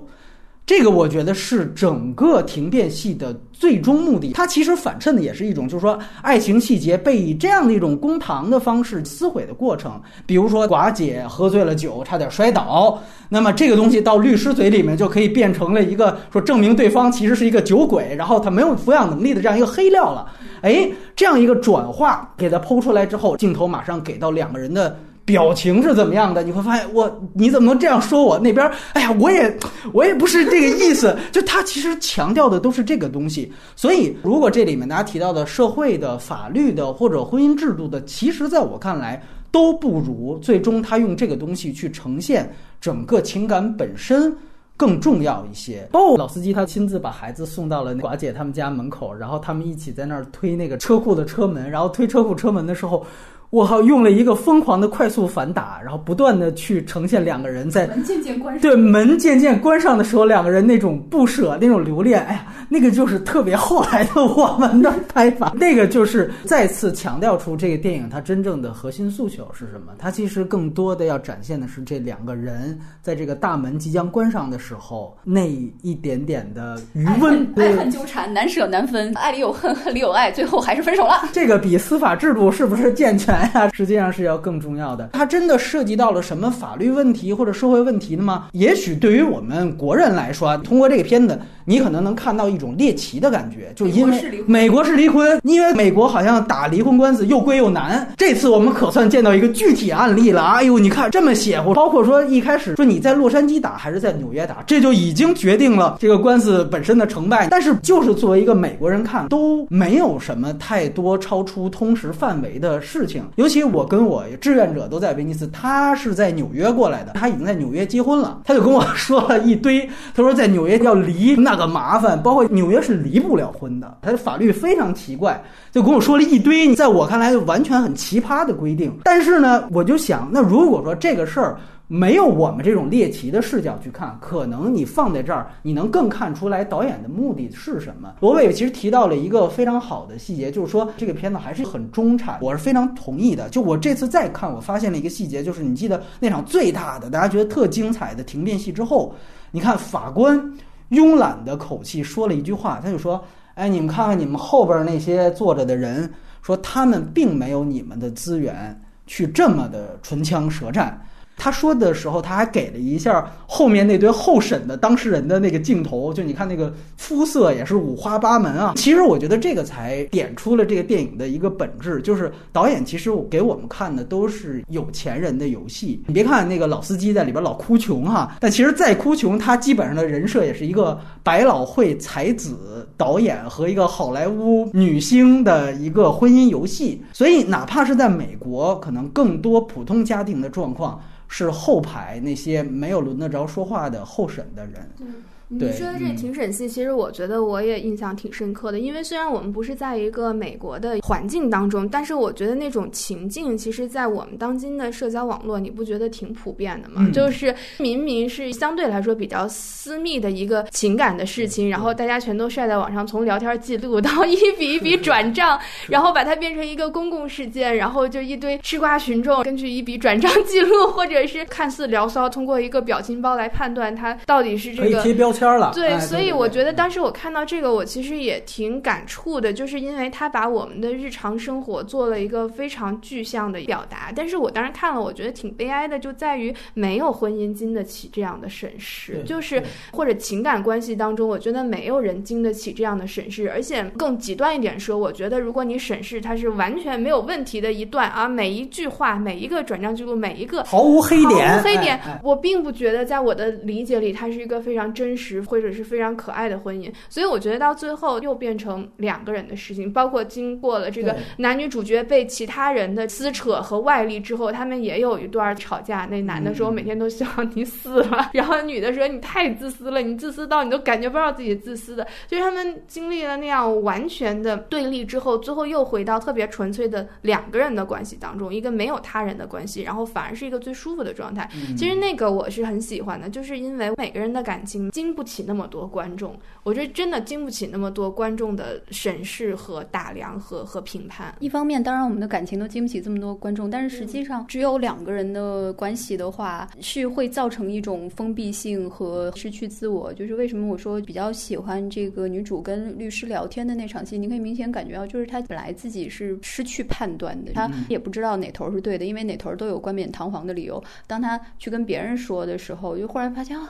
这个我觉得是整个庭辩戏的最终目的。它其实反衬的也是一种，就是说爱情细节被以这样的一种公堂的方式撕毁的过程。比如说寡姐喝醉了酒，差点摔倒，那么这个东西到律师嘴里面就可以变成了一个说证明对方其实是一个酒鬼，然后他没有抚养能力的这样一个黑料了。哎，这样一个转化给它剖出来之后，镜头马上给到两个人的。表情是怎么样的？你会发现，我你怎么能这样说我？那边，哎呀，我也我也不是这个意思。就他其实强调的都是这个东西。所以，如果这里面大家提到的社会的、法律的或者婚姻制度的，其实在我看来都不如最终他用这个东西去呈现整个情感本身。更重要一些。包括老司机他亲自把孩子送到了寡姐他们家门口，然后他们一起在那儿推那个车库的车门，然后推车库车门的时候，我靠，用了一个疯狂的快速反打，然后不断的去呈现两个人在门渐渐关上，对门渐渐关上的时候，两个人那种不舍、那种留恋，哎呀，那个就是特别后来的我们的拍法。那个就是再次强调出这个电影它真正的核心诉求是什么？它其实更多的要展现的是这两个人在这个大门即将关上的时候那一点点的余温。爱恨纠缠，难舍难分，爱里有恨，恨里有爱，最后还是分手了。这个比司法制度是不是健全呀？实际上是要更重要的。它真的涉及到了什么法律问题或者社会问题的吗？也许对于我们国人来说，通过这个片子，你可能能看到一种猎奇的感觉，就因为美国是离婚，因为美国好像打离婚官司又贵又难。这次我们可算见到一个具体案例了。哎呦，你看这么邪乎，包括说一开始说你在洛杉矶打还是在纽约打，这就已经决定了这个官司本身的成败。但是就是作为一个美国人看，都没有什么太多超出通识范围的事情。尤其我跟我志愿者都在威尼斯，他是在纽约过来的，他已经在纽约结婚了，他就跟我说了一堆。他说在纽约要离那个麻烦，包括纽约是离不了婚的，他的法律非常奇怪，就跟我说了一堆，在我看来完全很奇葩的规定。但是呢，我就想，那如果说这个事儿。没有我们这种猎奇的视角去看，可能你放在这儿，你能更看出来导演的目的是什么。罗伟其实提到了一个非常好的细节，就是说这个片子还是很中产，我是非常同意的。就我这次再看，我发现了一个细节，就是你记得那场最大的、大家觉得特精彩的停电戏之后，你看法官慵懒的口气说了一句话，他就说：“哎，你们看看你们后边那些坐着的人，说他们并没有你们的资源去这么的唇枪舌战。”他说的时候，他还给了一下后面那堆候审的当事人的那个镜头，就你看那个肤色也是五花八门啊。其实我觉得这个才点出了这个电影的一个本质，就是导演其实给我们看的都是有钱人的游戏。你别看那个老司机在里边老哭穷哈，但其实再哭穷，他基本上的人设也是一个百老汇才子导演和一个好莱坞女星的一个婚姻游戏。所以哪怕是在美国，可能更多普通家庭的状况。是后排那些没有轮得着说话的候审的人。你说的这庭审戏，其实我觉得我也印象挺深刻的。因为虽然我们不是在一个美国的环境当中，但是我觉得那种情境，其实，在我们当今的社交网络，你不觉得挺普遍的吗？就是明明是相对来说比较私密的一个情感的事情，然后大家全都晒在网上，从聊天记录到一笔一笔转账，然后把它变成一个公共事件，然后就一堆吃瓜群众根据一笔转账记录，或者是看似聊骚，通过一个表情包来判断他到底是这个贴标签。对，所以我觉得当时我看到这个，我其实也挺感触的，就是因为他把我们的日常生活做了一个非常具象的表达。但是我当时看了，我觉得挺悲哀的，就在于没有婚姻经得起这样的审视，就是或者情感关系当中，我觉得没有人经得起这样的审视。而且更极端一点说，我觉得如果你审视它是完全没有问题的一段啊，每一句话、每一个转账记录、每一个毫无黑点，毫无黑点，我并不觉得在我的理解里，它是一个非常真实。或者是非常可爱的婚姻，所以我觉得到最后又变成两个人的事情。包括经过了这个男女主角被其他人的撕扯和外力之后，他们也有一段吵架。那男的说：“我每天都希望你死了。”然后女的说：“你太自私了，你自私到你都感觉不到自己自私的。”就是他们经历了那样完全的对立之后，最后又回到特别纯粹的两个人的关系当中，一个没有他人的关系，然后反而是一个最舒服的状态。其实那个我是很喜欢的，就是因为每个人的感情经不。不起那么多观众，我觉得真的经不起那么多观众的审视和打量和和评判。一方面，当然我们的感情都经不起这么多观众，但是实际上只有两个人的关系的话，是会造成一种封闭性和失去自我。就是为什么我说比较喜欢这个女主跟律师聊天的那场戏，你可以明显感觉到，就是她本来自己是失去判断的，她也不知道哪头是对的，因为哪头都有冠冕堂皇的理由。当她去跟别人说的时候，就忽然发现啊。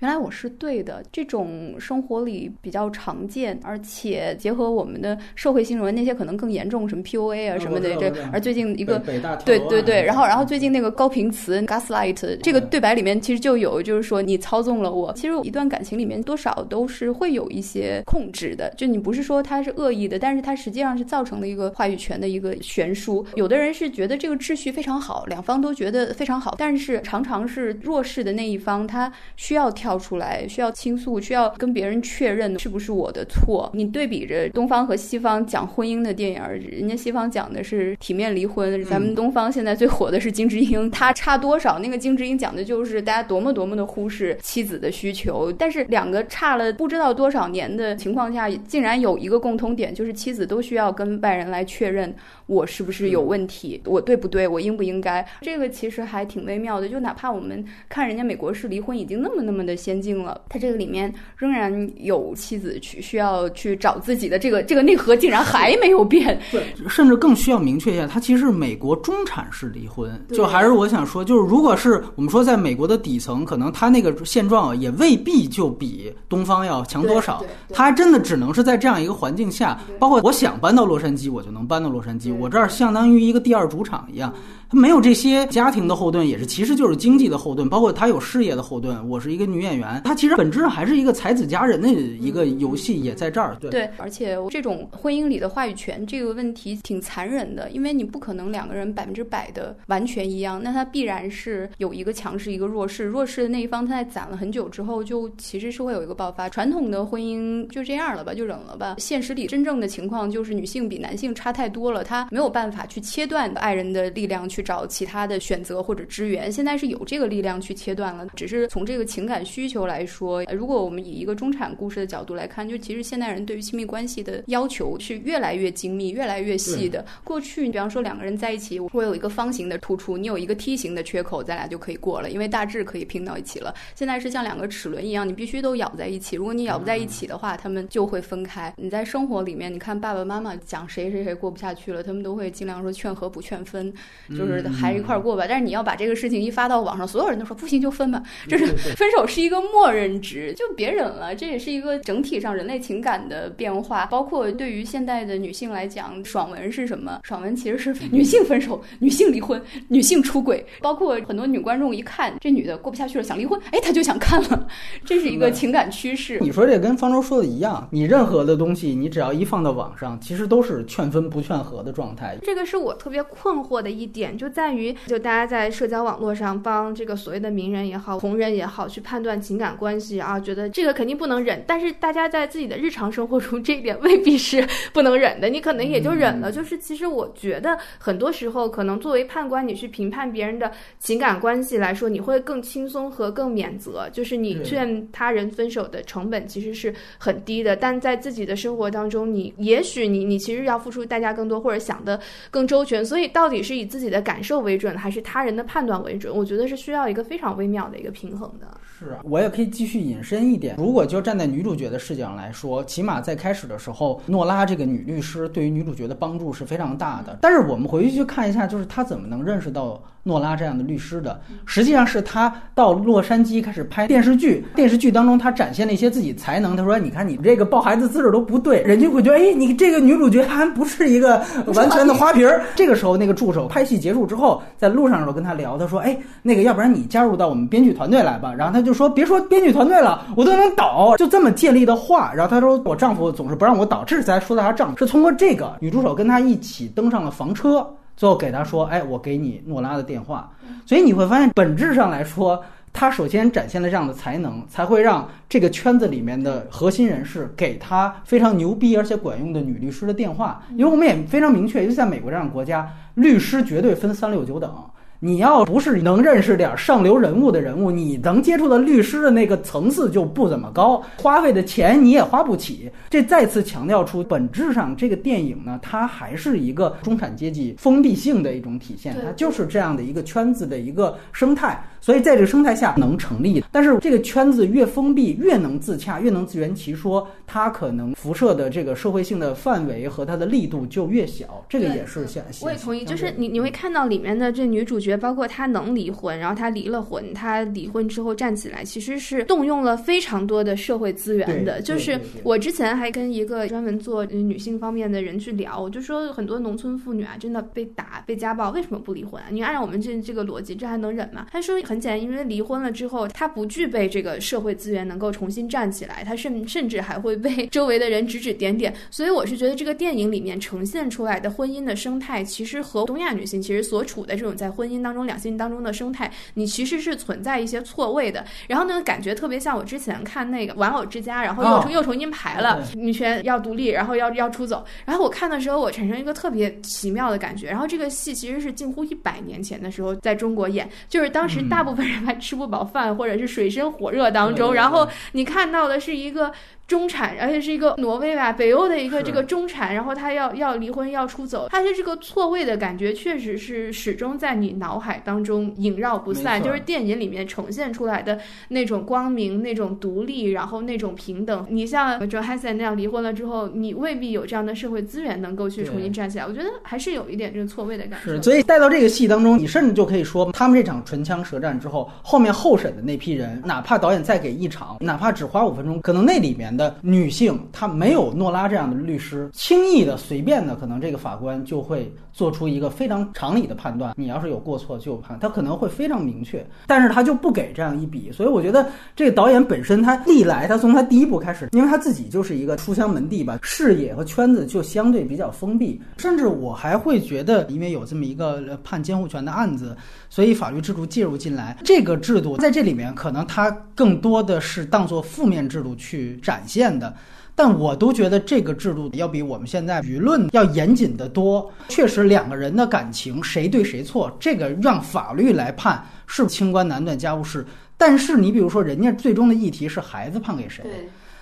原来我是对的，这种生活里比较常见，而且结合我们的社会新闻，那些可能更严重，什么 PUA 啊什么的，这而最近一个对对对，然后然后最近那个高频词 gaslight 这个对白里面其实就有，就是说你操纵了我。其实一段感情里面多少都是会有一些控制的，就你不是说他是恶意的，但是他实际上是造成了一个话语权的一个悬殊。有的人是觉得这个秩序非常好，两方都觉得非常好，但是常常是弱势的那一方他需要挑。跳出来，需要倾诉，需要跟别人确认是不是我的错。你对比着东方和西方讲婚姻的电影，人家西方讲的是体面离婚，咱们东方现在最火的是金智英，他差多少？那个金智英讲的就是大家多么多么的忽视妻子的需求，但是两个差了不知道多少年的情况下，竟然有一个共通点，就是妻子都需要跟外人来确认我是不是有问题，我对不对，我应不应该？这个其实还挺微妙的，就哪怕我们看人家美国式离婚已经那么那么的先进了，他这个里面仍然有妻子去需要去找自己的这个这个内核，竟然还没有变。对，甚至更需要明确一下，他其实是美国中产式离婚。就还是我想说，就是如果是我们说在美国的底层，可能他那个现状也未必就比东方要强多少。他真的只能是在这样一个环境下，包括我想搬到洛杉矶，我就能搬到洛杉矶，我这儿相当于一个第二主场一样。他没有这些家庭的后盾，也是其实就是经济的后盾，包括他有事业的后盾。我是一个女演员，他其实本质上还是一个才子佳人的一个游戏，也在这儿。对，对，而且这种婚姻里的话语权这个问题挺残忍的，因为你不可能两个人百分之百的完全一样，那他必然是有一个强势，一个弱势。弱势的那一方，他在攒了很久之后，就其实是会有一个爆发。传统的婚姻就这样了吧，就忍了吧。现实里真正的情况就是女性比男性差太多了，她没有办法去切断爱人的力量去。去找其他的选择或者支援，现在是有这个力量去切断了。只是从这个情感需求来说，如果我们以一个中产故事的角度来看，就其实现代人对于亲密关系的要求是越来越精密、越来越细的。过去，你比方说两个人在一起，我有一个方形的突出，你有一个梯形的缺口，咱俩就可以过了，因为大致可以拼到一起了。现在是像两个齿轮一样，你必须都咬在一起。如果你咬不在一起的话，他们就会分开。你在生活里面，你看爸爸妈妈讲谁谁谁过不下去了，他们都会尽量说劝和不劝分，就是。就是还是一块儿过吧，但是你要把这个事情一发到网上，所有人都说不行就分吧，就是分手是一个默认值，就别忍了。这也是一个整体上人类情感的变化，包括对于现代的女性来讲，爽文是什么？爽文其实是女性分手、<laughs> 女性离婚、女性出轨，包括很多女观众一看这女的过不下去了，想离婚，哎，她就想看了，<laughs> 这是一个情感趋势。你说这跟方舟说的一样，你任何的东西，你只要一放到网上，其实都是劝分不劝和的状态。这个是我特别困惑的一点。就在于，就大家在社交网络上帮这个所谓的名人也好、红人也好，去判断情感关系啊，觉得这个肯定不能忍。但是大家在自己的日常生活中，<laughs> 这一点未必是 <laughs> 不能忍的。你可能也就忍了。就是其实我觉得，很多时候可能作为判官，你去评判别人的情感关系来说，你会更轻松和更免责。就是你劝他人分手的成本其实是很低的，但在自己的生活当中，你也许你你其实要付出代价更多，或者想的更周全。所以到底是以自己的。感受为准还是他人的判断为准？我觉得是需要一个非常微妙的一个平衡的。是啊，我也可以继续引申一点。如果就站在女主角的视角来说，起码在开始的时候，诺拉这个女律师对于女主角的帮助是非常大的。但是我们回去去看一下，就是她怎么能认识到诺拉这样的律师的？实际上是她到洛杉矶开始拍电视剧，电视剧当中她展现了一些自己才能。她说：“你看你这个抱孩子姿势都不对，人家会觉得，哎，你这个女主角还不是一个完全的花瓶儿。”这个时候，那个助手拍戏结束。之后，在路上的时候跟他聊，他说：“哎，那个，要不然你加入到我们编剧团队来吧。”然后他就说：“别说编剧团队了，我都能导。”就这么建立的话，然后他说：“我丈夫总是不让我导。”这是说到他丈夫，是通过这个女助手跟他一起登上了房车，最后给他说：“哎，我给你诺拉的电话。”所以你会发现，本质上来说。他首先展现了这样的才能，才会让这个圈子里面的核心人士给他非常牛逼而且管用的女律师的电话。因为我们也非常明确，尤其在美国这样的国家，律师绝对分三六九等。你要不是能认识点上流人物的人物，你能接触的律师的那个层次就不怎么高，花费的钱你也花不起。这再次强调出，本质上这个电影呢，它还是一个中产阶级封闭性的一种体现，它就是这样的一个圈子的一个生态。所以在这个生态下能成立，但是这个圈子越封闭，越能自洽，越能自圆其说，它可能辐射的这个社会性的范围和它的力度就越小。这个也是现。我也同意，就是你你会看到里面的这女主角。包括她能离婚，然后她离了婚，她离婚之后站起来，其实是动用了非常多的社会资源的。就是我之前还跟一个专门做女性方面的人去聊，我就说很多农村妇女啊，真的被打、被家暴，为什么不离婚啊？你按照我们这这个逻辑，这还能忍吗？他说很简单，因为离婚了之后，她不具备这个社会资源能够重新站起来，她甚甚至还会被 <laughs> 周围的人指指点点。所以我是觉得这个电影里面呈现出来的婚姻的生态，其实和东亚女性其实所处的这种在婚姻。当中、两性当中的生态，你其实是存在一些错位的。然后呢，感觉特别像我之前看那个《玩偶之家》，然后又重又重新排了女权要独立，然后要要出走。然后我看的时候，我产生一个特别奇妙的感觉。然后这个戏其实是近乎一百年前的时候在中国演，就是当时大部分人还吃不饱饭，或者是水深火热当中，然后你看到的是一个。中产，而且是一个挪威吧，北欧的一个这个中产，然后他要要离婚要出走，他的这个错位的感觉，确实是始终在你脑海当中萦绕不散。就是电影里面呈现出来的那种光明、那种独立，然后那种平等。你像 Jo h a s s n 那样离婚了之后，你未必有这样的社会资源能够去重新站起来。我觉得还是有一点这个错位的感觉。是，所以带到这个戏当中，你甚至就可以说，他们这场唇枪舌战之后，后面候审的那批人，哪怕导演再给一场，哪怕只花五分钟，可能那里面的女性。她没有诺拉这样的律师，轻易的、随便的，可能这个法官就会做出一个非常常理的判断。你要是有过错就判，他可能会非常明确，但是他就不给这样一笔。所以我觉得这个导演本身，他历来他从他第一部开始，因为他自己就是一个书香门第吧，视野和圈子就相对比较封闭。甚至我还会觉得，因为有这么一个判监护权的案子，所以法律制度介入进来，这个制度在这里面可能它更多的是当做负面制度去展现的。但我都觉得这个制度要比我们现在舆论要严谨得多。确实，两个人的感情谁对谁错，这个让法律来判是清官难断家务事。但是你比如说，人家最终的议题是孩子判给谁，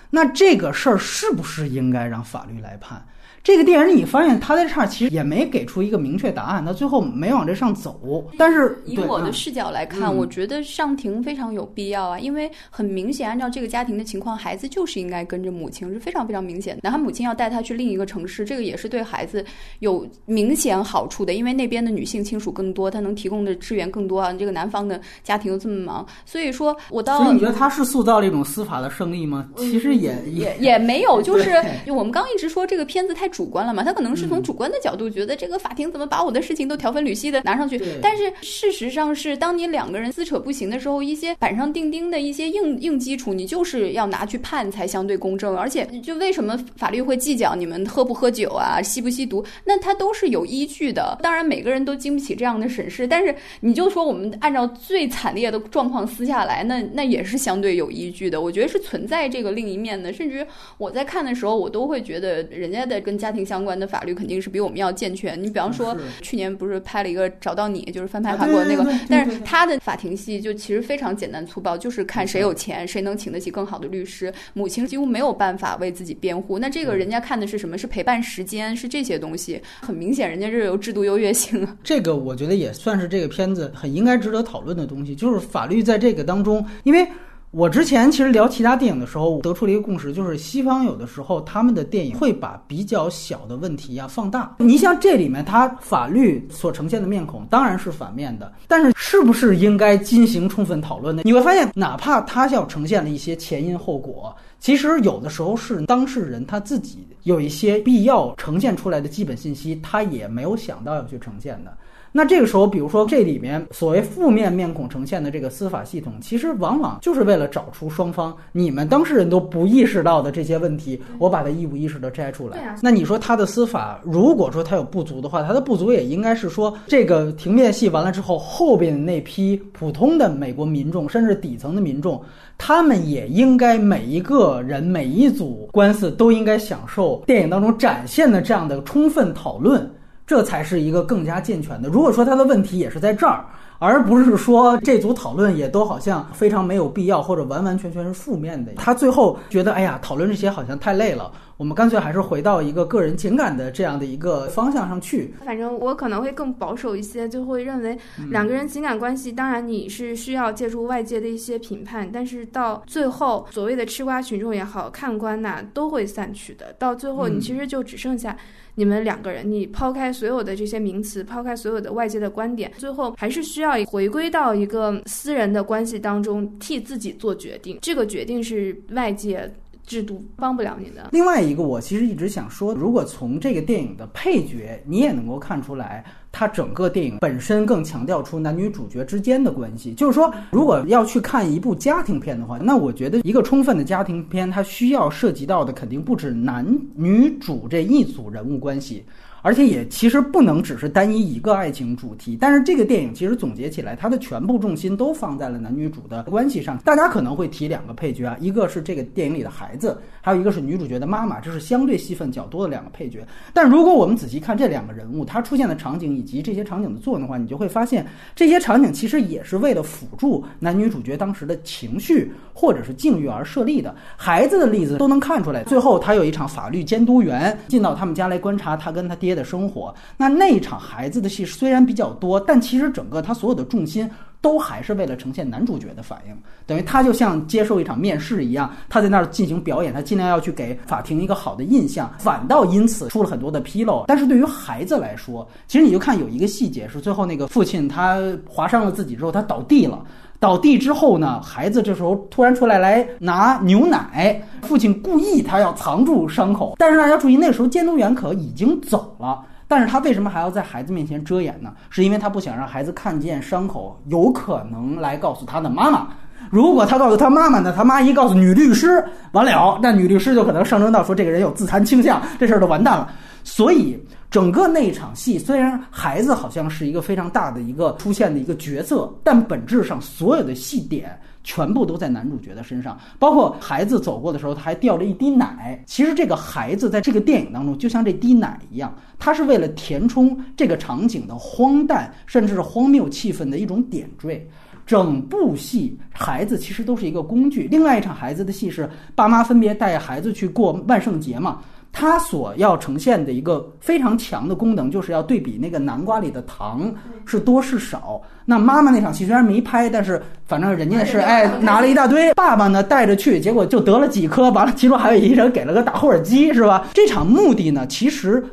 那这个事儿是不是应该让法律来判？这个电影你发现他在这儿其实也没给出一个明确答案，他最后没往这上走。但是以我的视角来看，我觉得上庭非常有必要啊，因为很明显，按照这个家庭的情况，孩子就是应该跟着母亲，是非常非常明显的。那他母亲要带他去另一个城市，这个也是对孩子有明显好处的，因为那边的女性亲属更多，他能提供的支援更多啊。这个男方的家庭又这么忙，所以说我到所以你觉得他是塑造了一种司法的胜利吗？其实也也也没有，<laughs> 就是我们刚一直说这个片子太。主观了嘛？他可能是从主观的角度觉得这个法庭怎么把我的事情都条分缕析的拿上去？但是事实上是，当你两个人撕扯不行的时候，一些板上钉钉的一些硬硬基础，你就是要拿去判才相对公正。而且，就为什么法律会计较你们喝不喝酒啊、吸不吸毒？那它都是有依据的。当然，每个人都经不起这样的审视。但是，你就说我们按照最惨烈的状况撕下来，那那也是相对有依据的。我觉得是存在这个另一面的。甚至我在看的时候，我都会觉得人家的跟家。家庭相关的法律肯定是比我们要健全。你比方说，去年不是拍了一个《找到你》，就是翻拍韩国那个，但是他的法庭戏就其实非常简单粗暴，就是看谁有钱，谁能请得起更好的律师。母亲几乎没有办法为自己辩护。那这个人家看的是什么？是陪伴时间，是这些东西。很明显，人家这有制度优越性。这个我觉得也算是这个片子很应该值得讨论的东西，就是法律在这个当中，因为。我之前其实聊其他电影的时候，得出了一个共识，就是西方有的时候他们的电影会把比较小的问题呀放大。你像这里面，它法律所呈现的面孔当然是反面的，但是是不是应该进行充分讨论呢？你会发现，哪怕它要呈现了一些前因后果，其实有的时候是当事人他自己有一些必要呈现出来的基本信息，他也没有想到要去呈现的。那这个时候，比如说这里面所谓负面面孔呈现的这个司法系统，其实往往就是为了找出双方你们当事人都不意识到的这些问题，我把它一五一十的摘出来。那你说他的司法，如果说他有不足的话，他的不足也应该是说，这个庭辩戏完了之后，后边那批普通的美国民众，甚至底层的民众，他们也应该每一个人每一组官司都应该享受电影当中展现的这样的充分讨论。这才是一个更加健全的。如果说他的问题也是在这儿，而不是说这组讨论也都好像非常没有必要，或者完完全全是负面的，他最后觉得，哎呀，讨论这些好像太累了。我们干脆还是回到一个个人情感的这样的一个方向上去。反正我可能会更保守一些，就会认为两个人情感关系，当然你是需要借助外界的一些评判，但是到最后，所谓的吃瓜群众也好，看官呐，都会散去的。到最后，你其实就只剩下你们两个人。你抛开所有的这些名词，抛开所有的外界的观点，最后还是需要回归到一个私人的关系当中，替自己做决定。这个决定是外界。制度帮不了你的。另外一个，我其实一直想说，如果从这个电影的配角，你也能够看出来，它整个电影本身更强调出男女主角之间的关系。就是说，如果要去看一部家庭片的话，那我觉得一个充分的家庭片，它需要涉及到的肯定不止男女主这一组人物关系。而且也其实不能只是单一一个爱情主题，但是这个电影其实总结起来，它的全部重心都放在了男女主的关系上。大家可能会提两个配角啊，一个是这个电影里的孩子，还有一个是女主角的妈妈，这是相对戏份较多的两个配角。但如果我们仔细看这两个人物，他出现的场景以及这些场景的作用的话，你就会发现这些场景其实也是为了辅助男女主角当时的情绪或者是境遇而设立的。孩子的例子都能看出来，最后他有一场法律监督员进到他们家来观察他跟他爹。爹的生活，那那一场孩子的戏虽然比较多，但其实整个他所有的重心都还是为了呈现男主角的反应，等于他就像接受一场面试一样，他在那儿进行表演，他尽量要去给法庭一个好的印象，反倒因此出了很多的纰漏。但是对于孩子来说，其实你就看有一个细节是最后那个父亲他划伤了自己之后，他倒地了。倒地之后呢，孩子这时候突然出来来拿牛奶，父亲故意他要藏住伤口，但是大家注意，那时候监督员可已经走了，但是他为什么还要在孩子面前遮掩呢？是因为他不想让孩子看见伤口，有可能来告诉他的妈妈。如果他告诉他妈妈呢，他妈一告诉女律师，完了，那女律师就可能上升到说这个人有自残倾向，这事儿就完蛋了。所以。整个那一场戏，虽然孩子好像是一个非常大的一个出现的一个角色，但本质上所有的戏点全部都在男主角的身上。包括孩子走过的时候，他还掉了一滴奶。其实这个孩子在这个电影当中，就像这滴奶一样，他是为了填充这个场景的荒诞甚至是荒谬气氛的一种点缀。整部戏，孩子其实都是一个工具。另外一场孩子的戏是爸妈分别带孩子去过万圣节嘛。它所要呈现的一个非常强的功能，就是要对比那个南瓜里的糖是多是少。那妈妈那场戏虽然没拍，但是反正人家是哎 <laughs> 拿了一大堆，爸爸呢带着去，结果就得了几颗，完了其中还有一人给了个打火机，是吧？这场目的呢，其实。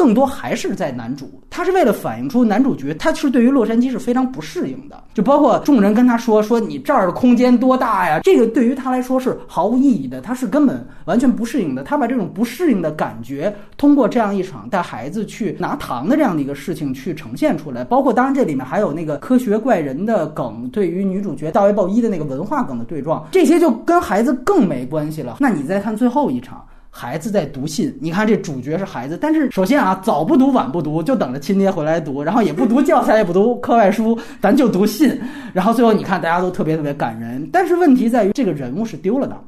更多还是在男主，他是为了反映出男主角他是对于洛杉矶是非常不适应的，就包括众人跟他说说你这儿的空间多大呀，<laughs> 这个对于他来说是毫无意义的，他是根本完全不适应的。他把这种不适应的感觉通过这样一场带孩子去拿糖的这样的一个事情去呈现出来，包括当然这里面还有那个科学怪人的梗，对于女主角大卫鲍伊的那个文化梗的对撞，这些就跟孩子更没关系了。那你再看最后一场。孩子在读信，你看这主角是孩子，但是首先啊，早不读晚不读，就等着亲爹回来读，然后也不读 <laughs> 教材，也不读课外书，咱就读信，然后最后你看大家都特别特别感人，但是问题在于这个人物是丢了的，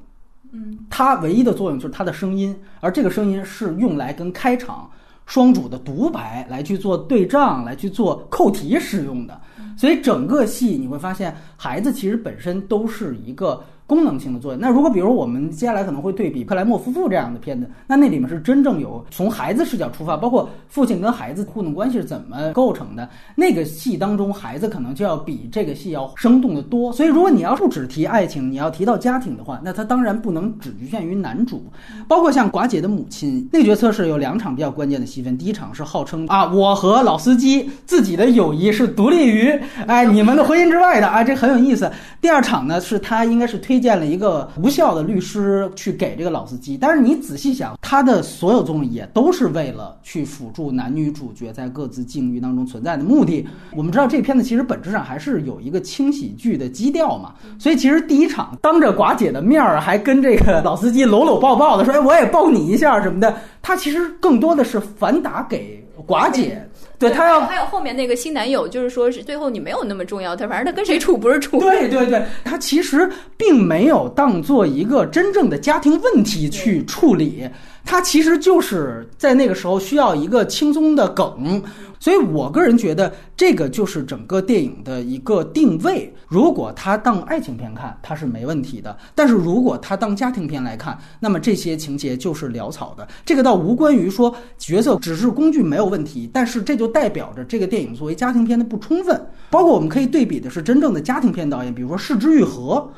嗯，他唯一的作用就是他的声音，而这个声音是用来跟开场双主的独白来去做对仗，来去做扣题使用的，所以整个戏你会发现，孩子其实本身都是一个。功能性的作用。那如果比如我们接下来可能会对比克莱默夫妇这样的片子，那那里面是真正有从孩子视角出发，包括父亲跟孩子互动关系是怎么构成的。那个戏当中，孩子可能就要比这个戏要生动的多。所以，如果你要不只提爱情，你要提到家庭的话，那他当然不能只局限于男主。包括像寡姐的母亲那个角色是有两场比较关键的戏份。第一场是号称啊，我和老司机自己的友谊是独立于哎你们的婚姻之外的啊，这很有意思。第二场呢，是他应该是推。见了一个无效的律师去给这个老司机，但是你仔细想，他的所有综艺也都是为了去辅助男女主角在各自境遇当中存在的目的。我们知道这片子其实本质上还是有一个轻喜剧的基调嘛，所以其实第一场当着寡姐的面儿还跟这个老司机搂搂抱抱的说：“哎，我也抱你一下什么的。”他其实更多的是反打给寡姐。对他要还有后面那个新男友，就是说是最后你没有那么重要，他反正他跟谁处不是处。对对对，他其实并没有当做一个真正的家庭问题去处理，他其实就是在那个时候需要一个轻松的梗。所以我个人觉得，这个就是整个电影的一个定位。如果它当爱情片看，它是没问题的；但是如果它当家庭片来看，那么这些情节就是潦草的。这个倒无关于说角色只是工具没有问题，但是这就代表着这个电影作为家庭片的不充分。包括我们可以对比的是真正的家庭片导演，比如说市之愈合。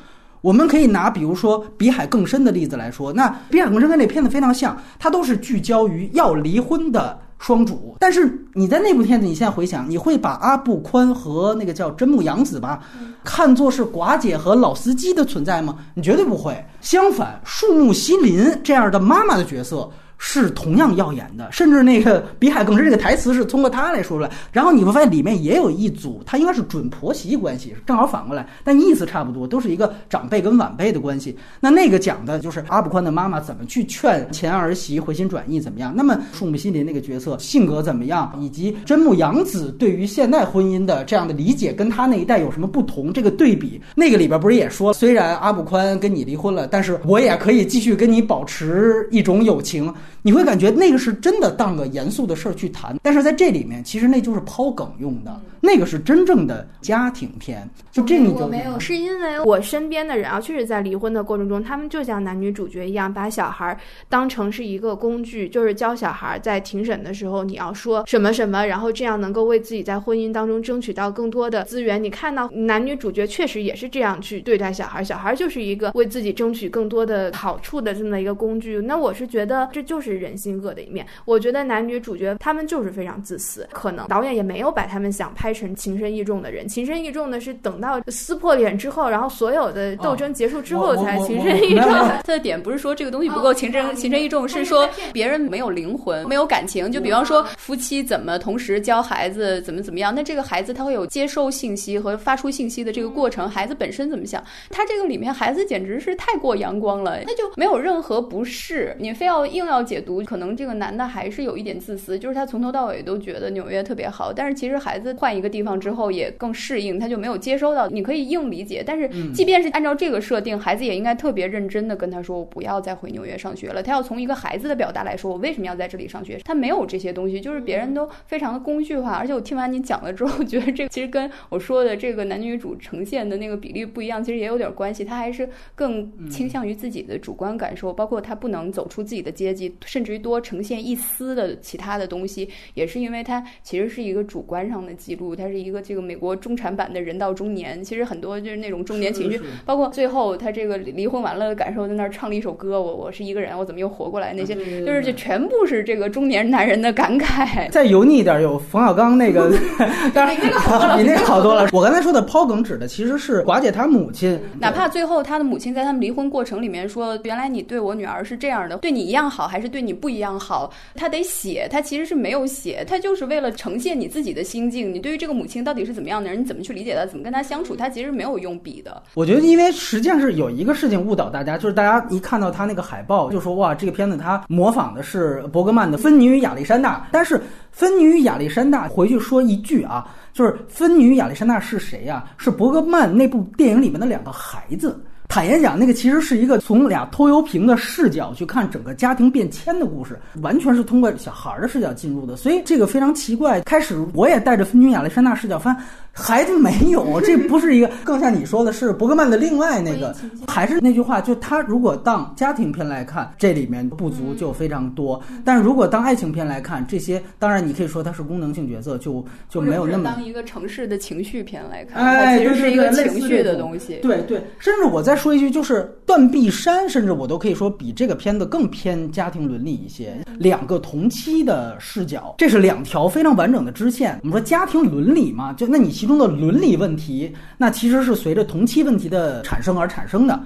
我们可以拿比如说《比海更深》的例子来说，那《比海更深》跟那片子非常像，它都是聚焦于要离婚的。双主，但是你在那部片子，你现在回想，你会把阿布宽和那个叫真木阳子吧，看作是寡姐和老司机的存在吗？你绝对不会。相反，树木希林这样的妈妈的角色，是同样耀眼的，甚至那个比海更深这个台词是通过他来说出来。然后你会发现里面也有一组，他应该是准婆媳关系，正好反过来，但意思差不多，都是一个长辈跟晚辈的关系。那那个讲的就是阿布宽的妈妈怎么去劝前儿媳回心转意怎么样。那么树木心林那个角色性格怎么样，以及真木阳子对于现代婚姻的这样的理解跟他那一代有什么不同？这个对比，那个里边不是也说，虽然阿布宽跟你离婚了，但是我也可以继续跟你保持一种友情。你会感觉那个是真的当个严肃的事儿去谈，但是在这里面，其实那就是抛梗用的，那个是真正的家庭片。就这你就没有，是因为我身边的人啊，确实在离婚的过程中，他们就像男女主角一样，把小孩当成是一个工具，就是教小孩在庭审的时候你要说什么什么，然后这样能够为自己在婚姻当中争取到更多的资源。你看到男女主角确实也是这样去对待小孩，小孩就是一个为自己争取更多的好处的这么一个工具。那我是觉得这就是。人性恶的一面，我觉得男女主角他们就是非常自私，可能导演也没有把他们想拍成情深意重的人。情深意重的是等到撕破脸之后，然后所有的斗争结束之后才情深意重。他的点不是说这个东西不够情深情深意重，是说别人没有灵魂，没有感情。就比方说夫妻怎么同时教孩子怎么怎么样，那这个孩子他会有接收信息和发出信息的这个过程，孩子本身怎么想？他这个里面孩子简直是太过阳光了，他就没有任何不适，你非要硬要解。读可能这个男的还是有一点自私，就是他从头到尾都觉得纽约特别好，但是其实孩子换一个地方之后也更适应，他就没有接收到。你可以硬理解，但是即便是按照这个设定，孩子也应该特别认真的跟他说：“我不要再回纽约上学了。”他要从一个孩子的表达来说：“我为什么要在这里上学？”他没有这些东西，就是别人都非常的工具化。而且我听完你讲了之后，觉得这个其实跟我说的这个男女主呈现的那个比例不一样，其实也有点关系。他还是更倾向于自己的主观感受，包括他不能走出自己的阶级，甚至于多呈现。一丝的其他的东西，也是因为他其实是一个主观上的记录，它是一个这个美国中产版的人到中年。其实很多就是那种中年情绪，包括最后他这个离婚完了的感受，在那儿唱了一首歌，我我是一个人，我怎么又活过来？那些就是这全部是这个中年男人的感慨。再油腻一点，有冯小刚那个，<laughs> 当然 <laughs> 比那个好多了。我刚才说的抛梗指的其实是寡姐她母亲，哪怕最后她的母亲在他们离婚过程里面说，原来你对我女儿是这样的，对你一样好，还是对你不一样好？他得写，他其实是没有写，他就是为了呈现你自己的心境。你对这个母亲到底是怎么样的人，你怎么去理解他，怎么跟他相处，他其实没有用笔的。我觉得，因为实际上是有一个事情误导大家，就是大家一看到他那个海报，就说哇，这个片子他模仿的是伯格曼的《芬妮与亚历山大》。但是《芬妮与亚历山大》回去说一句啊，就是《芬妮与亚历山大》是谁呀？是伯格曼那部电影里面的两个孩子。坦言讲，那个其实是一个从俩拖油瓶的视角去看整个家庭变迁的故事，完全是通过小孩的视角进入的，所以这个非常奇怪。开始我也带着分君亚历山大视角翻。孩子没有，这不是一个，更像你说的是伯格曼的另外那个，还是那句话，就他如果当家庭片来看，这里面不足就非常多；但如果当爱情片来看，这些当然你可以说它是功能性角色，就就没有那么当一个城市的情绪片来看，哎，其实是一个情绪的东西。对对，甚至我再说一句，就是断臂山，甚至我都可以说比这个片子更偏家庭伦理一些。两个同期的视角，这是两条非常完整的支线。我们说家庭伦理嘛，就那你。其中的伦理问题，那其实是随着同期问题的产生而产生的。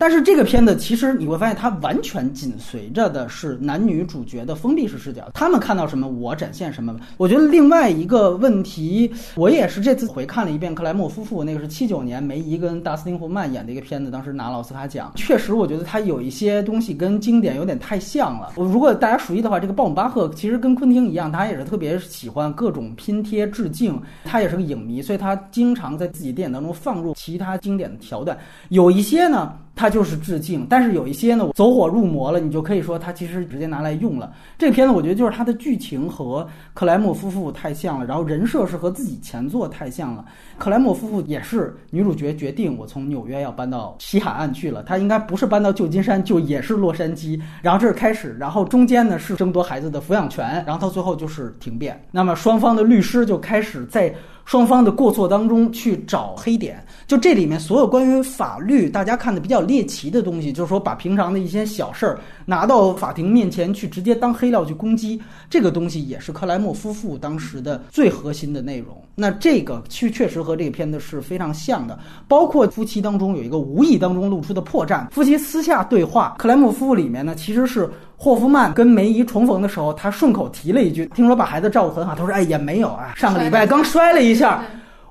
但是这个片子其实你会发现，它完全紧随着的是男女主角的封闭式视角，他们看到什么，我展现什么。我觉得另外一个问题，我也是这次回看了一遍克莱默夫妇，那个是七九年梅姨跟达斯汀·霍曼演的一个片子，当时拿了奥斯卡奖。确实，我觉得它有一些东西跟经典有点太像了。如果大家熟悉的话，这个鲍姆巴赫其实跟昆汀一样，他也是特别喜欢各种拼贴致敬，他也是个影迷，所以他经常在自己电影当中放入其他经典的桥段。有一些呢。它就是致敬，但是有一些呢我走火入魔了，你就可以说它其实直接拿来用了。这个片子我觉得就是它的剧情和克莱默夫妇太像了，然后人设是和自己前作太像了。克莱默夫妇也是女主角决定我从纽约要搬到西海岸去了，她应该不是搬到旧金山，就也是洛杉矶。然后这是开始，然后中间呢是争夺孩子的抚养权，然后到最后就是停辩。那么双方的律师就开始在。双方的过错当中去找黑点，就这里面所有关于法律大家看的比较猎奇的东西，就是说把平常的一些小事儿拿到法庭面前去直接当黑料去攻击，这个东西也是克莱默夫妇当时的最核心的内容。那这个确确实和这个片子是非常像的，包括夫妻当中有一个无意当中露出的破绽，夫妻私下对话，克莱默夫妇里面呢其实是。霍夫曼跟梅姨重逢的时候，他顺口提了一句：“听说把孩子照顾很好。”他说：“哎，也没有啊，上个礼拜刚摔了一下。”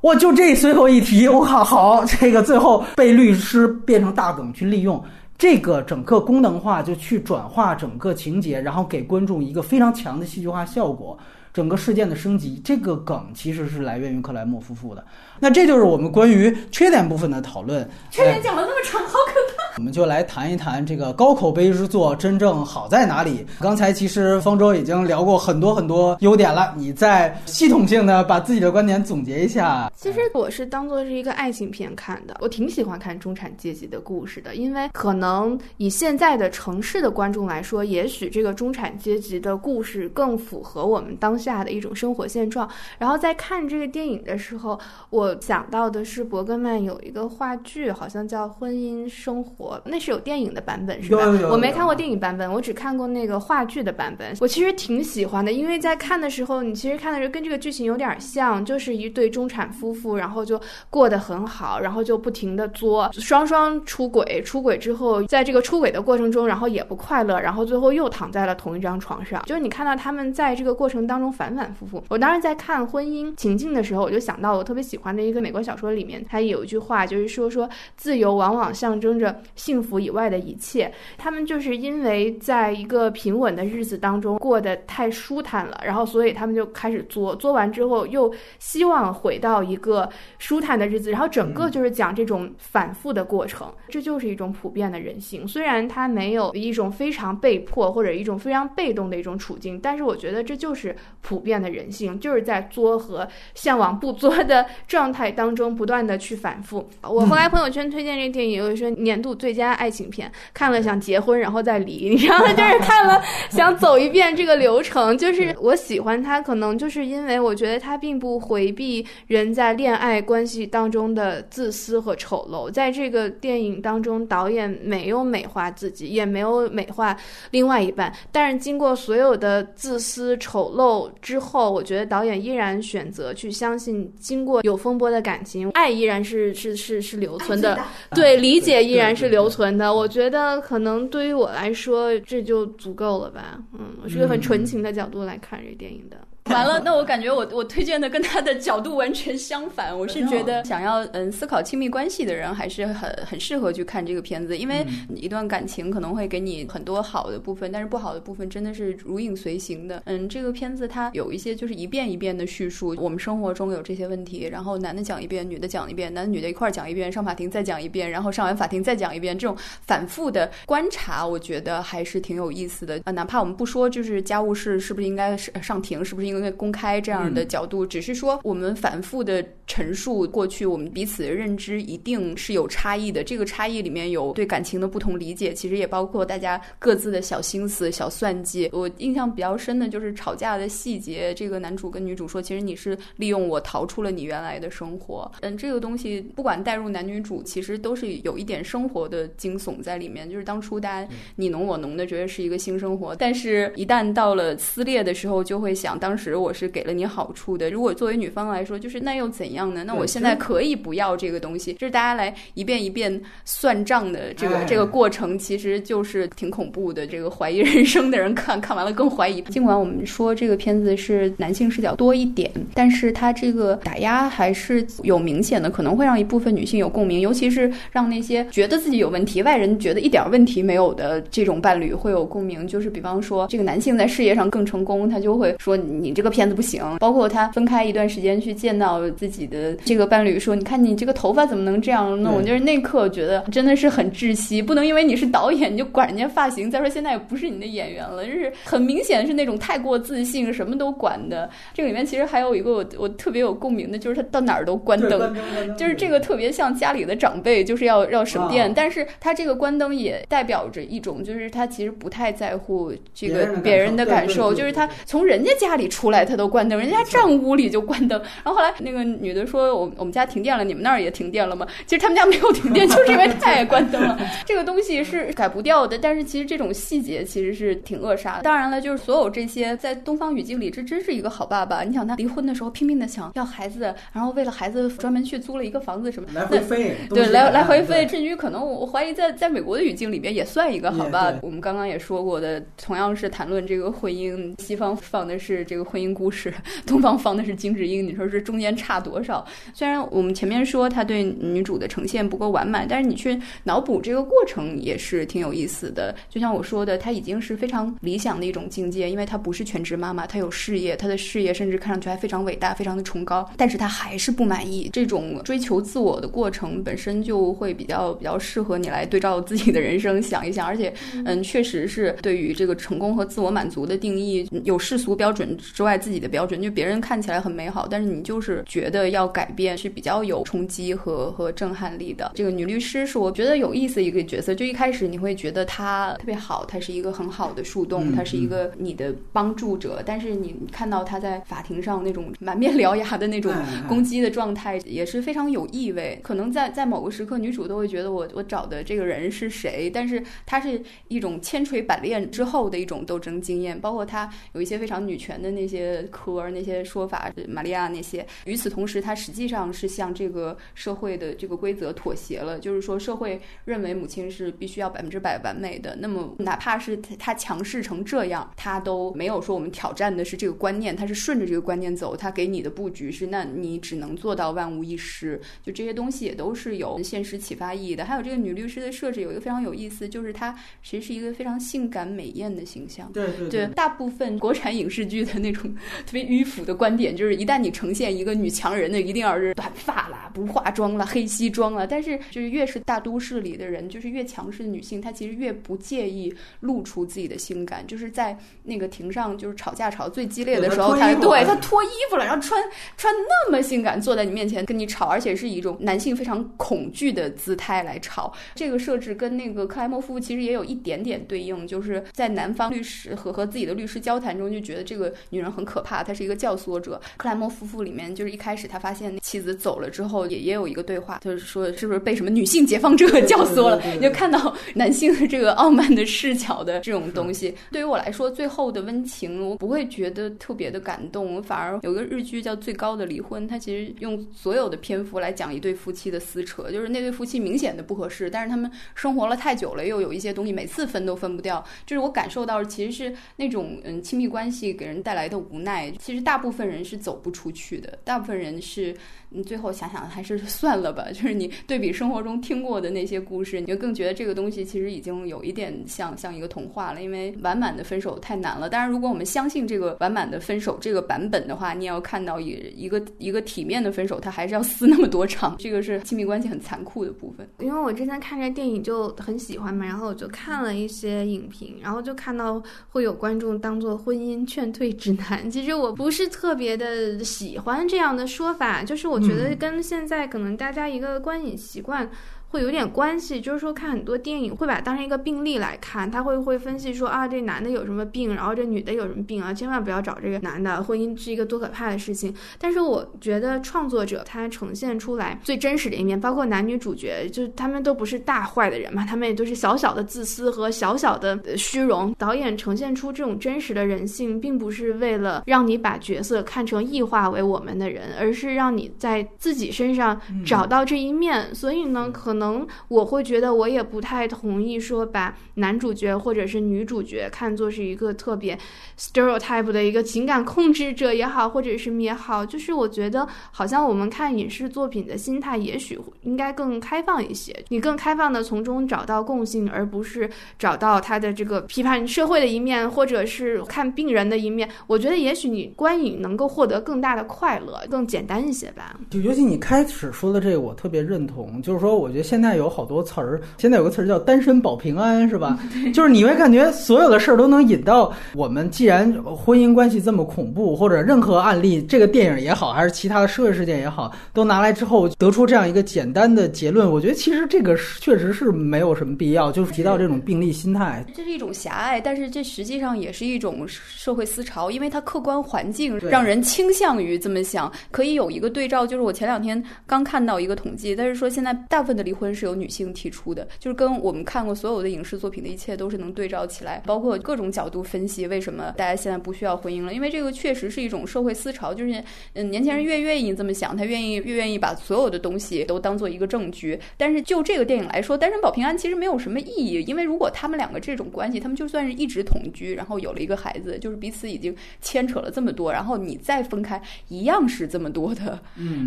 我就这随口一提，我靠，好，这个最后被律师变成大梗去利用，这个整个功能化就去转化整个情节，然后给观众一个非常强的戏剧化效果。整个事件的升级，这个梗其实是来源于克莱默夫妇的。那这就是我们关于缺点部分的讨论。<laughs> 缺点讲了那么长，好可怕。<laughs> 我们就来谈一谈这个高口碑之作真正好在哪里。刚才其实方舟已经聊过很多很多优点了，你再系统性的把自己的观点总结一下。其实我是当做是一个爱情片看的，我挺喜欢看中产阶级的故事的，因为可能以现在的城市的观众来说，也许这个中产阶级的故事更符合我们当下的一种生活现状。然后在看这个电影的时候，我想到的是伯格曼有一个话剧，好像叫《婚姻生活》。那是有电影的版本是吧？我没看过电影版本，我只看过那个话剧的版本。我其实挺喜欢的，因为在看的时候，你其实看的时候跟这个剧情有点像，就是一对中产夫妇，然后就过得很好，然后就不停的作，双双出轨，出轨之后，在这个出轨的过程中，然后也不快乐，然后最后又躺在了同一张床上。就是你看到他们在这个过程当中反反复复。我当时在看婚姻情境的时候，我就想到我特别喜欢的一个美国小说里面，它有一句话，就是说说自由往往象征着。幸福以外的一切，他们就是因为在一个平稳的日子当中过得太舒坦了，然后所以他们就开始作，作完之后又希望回到一个舒坦的日子，然后整个就是讲这种反复的过程，这就是一种普遍的人性。虽然他没有一种非常被迫或者一种非常被动的一种处境，但是我觉得这就是普遍的人性，就是在作和向往不作的状态当中不断的去反复。我后来朋友圈推荐这个电影，有说年度最。最佳爱情片看了想结婚然后再离，你知道吗？就是看了想走一遍这个流程。就是我喜欢他，可能就是因为我觉得他并不回避人在恋爱关系当中的自私和丑陋。在这个电影当中，导演没有美化自己，也没有美化另外一半。但是经过所有的自私丑陋之后，我觉得导演依然选择去相信，经过有风波的感情，爱依然是是是是留存的。对，理解依然是留。存的，我觉得可能对于我来说这就足够了吧。嗯，我是个很纯情的角度来看这电影的。<laughs> 完了，那我感觉我我推荐的跟他的角度完全相反。我是觉得 <laughs> 想要嗯思考亲密关系的人还是很很适合去看这个片子，因为一段感情可能会给你很多好的部分，但是不好的部分真的是如影随形的。嗯，这个片子它有一些就是一遍一遍的叙述，我们生活中有这些问题，然后男的讲一遍，女的讲一遍，男的女的一块儿讲一遍，上法庭再讲一遍，然后上完法庭再讲一遍，这种反复的观察，我觉得还是挺有意思的。啊，哪怕我们不说就是家务事是不是应该上上庭，是不是应该公开这样。这样的角度，只是说我们反复的陈述过去，我们彼此的认知一定是有差异的。这个差异里面有对感情的不同理解，其实也包括大家各自的小心思、小算计。我印象比较深的就是吵架的细节。这个男主跟女主说：“其实你是利用我逃出了你原来的生活。”嗯，这个东西不管带入男女主，其实都是有一点生活的惊悚在里面。就是当初大家你侬我侬的，觉得是一个新生活，但是一旦到了撕裂的时候，就会想：当时我是给了你。好处的，如果作为女方来说，就是那又怎样呢？那我现在可以不要这个东西，就是大家来一遍一遍算账的这个这个过程，其实就是挺恐怖的。这个怀疑人生的人看看完了更怀疑。尽管我们说这个片子是男性视角多一点，但是它这个打压还是有明显的，可能会让一部分女性有共鸣，尤其是让那些觉得自己有问题、外人觉得一点问题没有的这种伴侣会有共鸣。就是比方说，这个男性在事业上更成功，他就会说你这个片子不行。包括他分开一段时间去见到自己的这个伴侣，说：“你看你这个头发怎么能这样弄？”就是那刻觉得真的是很窒息，不能因为你是导演你就管人家发型。再说现在也不是你的演员了，就是很明显是那种太过自信，什么都管的。这个里面其实还有一个我我特别有共鸣的，就是他到哪儿都关灯，就是这个特别像家里的长辈，就是要要省电。但是他这个关灯也代表着一种，就是他其实不太在乎这个别人的感受，就是他从人家家里出。出来他都关灯，人家站屋里就关灯。<laughs> 然后后来那个女的说：“我我们家停电了，你们那儿也停电了吗？”其实他们家没有停电，就是因为太爱关灯了。<laughs> 这个东西是改不掉的，但是其实这种细节其实是挺扼杀的。当然了，就是所有这些在东方语境里，这真是一个好爸爸。你想他离婚的时候拼命的想要孩子，然后为了孩子专门去租了一个房子什么，来回飞，对，来来回飞。至于可能我怀疑在在美国的语境里面也算一个好爸。我们刚刚也说过的，同样是谈论这个婚姻，西方放的是这个婚姻故事，<laughs> 东方放的是金智英。你说这中间差多少？虽然我们前面说他对女主的呈现不够完满，但是你去脑补这个过程也是挺有意思的。就像我说的，他已经是非常理想的一种境界，因为他不是全职妈妈，他有事业，他的事业甚至看上去还非常伟大，非常的崇高，但是他还是不满意。这种追求自我的过程本身就会比较比较适合你来对照自己的人生想一想，而且，嗯，确实是对于这个成功和自我满足的定义，有世俗标准之外自己的标准，就别人看起来很美好，但是你就是觉得要改变是比较有冲击和和震撼力的。这个女律师是我觉得有意思一个角色，就一开始你会觉得她特别好，她是一个很好的树洞，她是一个你的帮助者，但是你看到她在法庭上那种满面獠牙的那种攻击的状态，也是非常有意味。可能在在某个时刻，女主都会觉得我我找的这个人是谁，但是她是一种千锤百炼之后的一种斗争经验，包括她有一些非常女权的那些科那些说法，玛利亚那些。与此同时，他实际上是向这个社会的这个规则妥协了，就是说社会认为母亲是必须要百分之百完美的，那么哪怕是他强势成这样，他都没有说我们挑战的是这个观念，他是顺着这个观念走，他给你的布局是那你只能做到万无一失，就这些东西也都是有现实启发意义的。还有这个女律师的设置有一个非常有意思，就是她其实是一个非常性感美艳的形象。对对对，大部分国产影视剧的那种特别迂腐的观点，就是一旦你呈现一个女强人的，一定要是短发啦、不化妆啦、黑西装啦。但是就是越是大都市里的人，就是越强势的女性，她其实越不介意露出自己的性感。就是在那个庭上，就是吵架吵最激烈的时候，她对她脱衣服了，然后穿穿那么性感，坐在你面前跟你吵，而且是以一种男性非常恐惧的姿态来吵。这个设置跟那个克莱默夫妇其实也有一点点对应，就是在男方律师和和自己的律师交谈中，就觉得这个女人很可怕，他是一个教唆者。克莱默夫妇里面，就是一开始他发现妻子走了之后，也也有一个对话，就是说是不是被什么女性解放者 <laughs> 教唆了？你就看到男性的这个傲慢的视角的这种东西。对于我来说，最后的温情我不会觉得特别的感动，反而有个日剧叫《最高的离婚》，它其实用所有的篇幅来讲一对夫妻的撕扯，就是那对夫妻明显的不合适，但是他们生活了太久了，又有一些东西每次分都分不掉。就是我感受到其实是那种嗯亲密关系给人带来的无奈。其实大部分人是走不出去的，大部分人是你最后想想还是 <laughs> 算了吧。就是你对比生活中听过的那些故事，你就更觉得这个东西其实已经有一点像像一个童话了，因为完满的分手太难了。当然，如果我们相信这个完满的分手这个版本的话，你也要看到一一个一个体面的分手，它还是要撕那么多场，这个是亲密关系很残酷的部分。因为我之前看这电影就很喜欢嘛，然后我就看了一些影评，然后就看到会有观众当做婚姻劝退指南。其实我不是特别的喜欢这样的说法，就是我觉得跟现在可能大家一个观影习惯。会有点关系，就是说看很多电影会把它当成一个病例来看，他会会分析说啊，这男的有什么病，然后这女的有什么病啊，千万不要找这个男的，婚姻是一个多可怕的事情。但是我觉得创作者他呈现出来最真实的一面，包括男女主角，就是他们都不是大坏的人嘛，他们也都是小小的自私和小小的虚荣。导演呈现出这种真实的人性，并不是为了让你把角色看成异化为我们的人，而是让你在自己身上找到这一面。所以呢，可能。可能我会觉得，我也不太同意说把男主角或者是女主角看作是一个特别 stereotype 的一个情感控制者也好，或者是也好，就是我觉得好像我们看影视作品的心态，也许应该更开放一些。你更开放的从中找到共性，而不是找到他的这个批判社会的一面，或者是看病人的一面。我觉得也许你观影能够获得更大的快乐，更简单一些吧。就尤其你开始说的这个，我特别认同，就是说，我觉得。现在有好多词儿，现在有个词儿叫“单身保平安”，是吧？就是你会感觉所有的事儿都能引到我们，既然婚姻关系这么恐怖，或者任何案例，这个电影也好，还是其他的社会事件也好，都拿来之后得出这样一个简单的结论。我觉得其实这个确实是没有什么必要，就是提到这种病例心态。<laughs> 这是一种狭隘，但是这实际上也是一种社会思潮，因为它客观环境让人倾向于这么想。可以有一个对照，就是我前两天刚看到一个统计，但是说现在大部分的离婚是由女性提出的，就是跟我们看过所有的影视作品的一切都是能对照起来，包括各种角度分析为什么大家现在不需要婚姻了，因为这个确实是一种社会思潮，就是嗯，年轻人越愿意这么想，他愿意越愿意把所有的东西都当做一个证据。但是就这个电影来说，单身保平安其实没有什么意义，因为如果他们两个这种关系，他们就算是一直同居，然后有了一个孩子，就是彼此已经牵扯了这么多，然后你再分开，一样是这么多的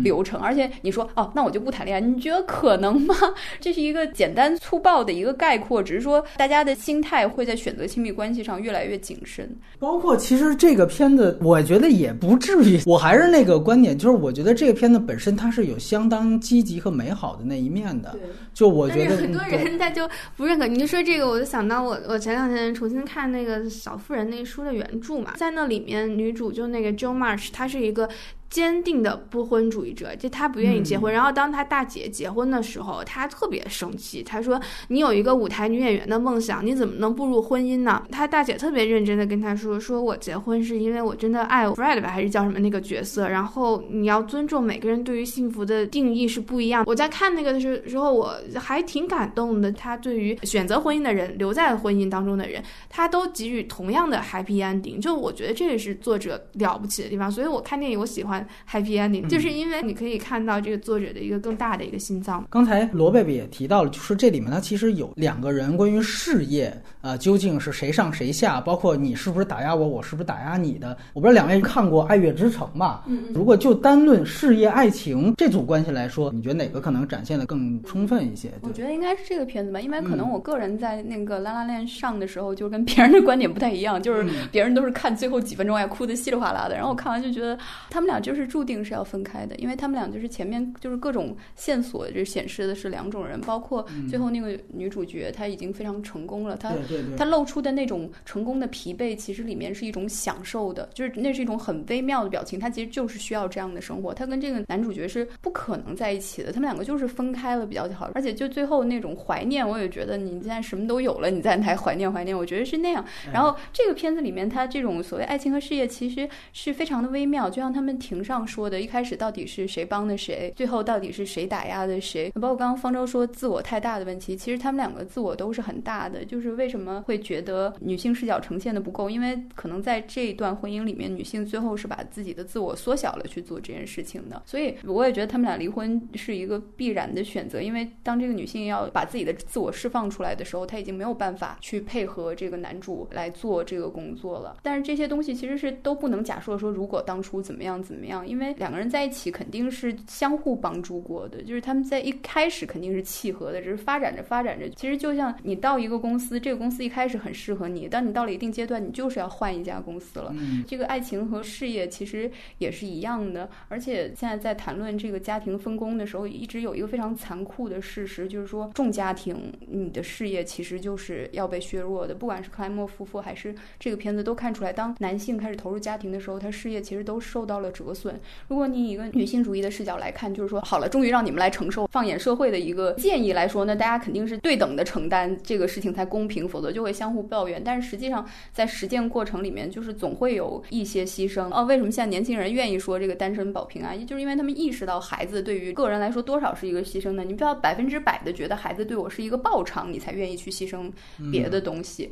流程。而且你说哦，那我就不谈恋爱，你觉得可能吗？<laughs> 这是一个简单粗暴的一个概括，只是说大家的心态会在选择亲密关系上越来越谨慎。包括其实这个片子，我觉得也不至于。我还是那个观点，就是我觉得这个片子本身它是有相当积极和美好的那一面的。就我觉得很多人他就不认可。你就说这个，我就想到我我前两天重新看那个《小妇人》那书的原著嘛，在那里面女主就那个 Jo March，她是一个。坚定的不婚主义者，就他不愿意结婚。然后当他大姐结婚的时候，他特别生气。他说：“你有一个舞台女演员的梦想，你怎么能步入婚姻呢？”他大姐特别认真的跟他说：“说我结婚是因为我真的爱 Fred 吧，还是叫什么那个角色？然后你要尊重每个人对于幸福的定义是不一样。”我在看那个的时时候，我还挺感动的。他对于选择婚姻的人、留在婚姻当中的人，他都给予同样的 happy ending。就我觉得这也是作者了不起的地方。所以我看电影，我喜欢 happy ending，、就是因为你可以看到这个作者的一个更大的一个心脏。刚才罗贝贝也提到了，就是这里面它其实有两个人关于事业，呃，究竟是谁上谁下，包括你是不是打压我，我是不是打压你的。我不知道两位看过《爱乐之城》吧？嗯如果就单论事业、爱情这组关系来说，你觉得哪个可能展现的更充分一些？我觉得应该是这个片子吧，因为可能我个人在那个《拉拉链》上的时候，就跟别人的观点不太一样，就是别人都是看最后几分钟哎，哭的稀里哗啦的，然后我看完就觉得他们俩就是注定是要分开的，因为他们俩就是前面就是各种线索就显示的是两种人，包括最后那个女主角她已经非常成功了，她她露出的那种成功的疲惫，其实里面是一种享受的，就是那是一种很微妙的表情。她其实就是需要这样的生活。她跟这个男主角是不可能在一起的，他们两个就是分开了比较好。而且就最后那种怀念，我也觉得你现在什么都有了，你再来怀念怀念，我觉得是那样。然后这个片子里面，它这种所谓爱情和事业其实是非常的微妙，就像他们庭上说的，一开始到底是谁帮的谁，最后到底是谁打压的谁。包括刚刚方舟说自我太大的问题，其实他们两个自我都是很大的。就是为什么会觉得女性视角呈现的不够？因为可能在这一段婚姻里面，女性最后是把自己的自我缩小了去做这件事情的。所以我也觉得他们俩离婚是一个必然的选择，因为当这个女性要把自己的自我释放出来的时候，她已经没有办法去配合这个男主来做这个工作了。但是这些东西其实是都不能假设说如果当初怎么样怎么样，因为两个人在一起肯定是相互帮助过的，就是他们在一开始肯定是契合的，只是发展着发展着，其实就像你到一个公司，这个公司一开始很适合你，当你到了一定阶段，你就是要换一家公司了。嗯这个爱情和事业其实也是一样的，而且现在在谈论这个家庭分工的时候，一直有一个非常残酷的事实，就是说重家庭，你的事业其实就是要被削弱的。不管是克莱默夫妇还是这个片子，都看出来，当男性开始投入家庭的时候，他事业其实都受到了折损。如果你以一个女性主义的视角来看，就是说，好了，终于让你们来承受，放眼社会的一个建议来说那，大家肯定是对等的承担这个事情才公平，否则就会相互抱怨。但是实际上，在实践过程里面，就是总会有一些牺牲。哦，为什么现在年轻人愿意说这个单身保平安？也就是因为他们意识到孩子对于个人来说多少是一个牺牲的。你不要百分之百的觉得孩子对我是一个报偿，你才愿意去牺牲别的东西。嗯，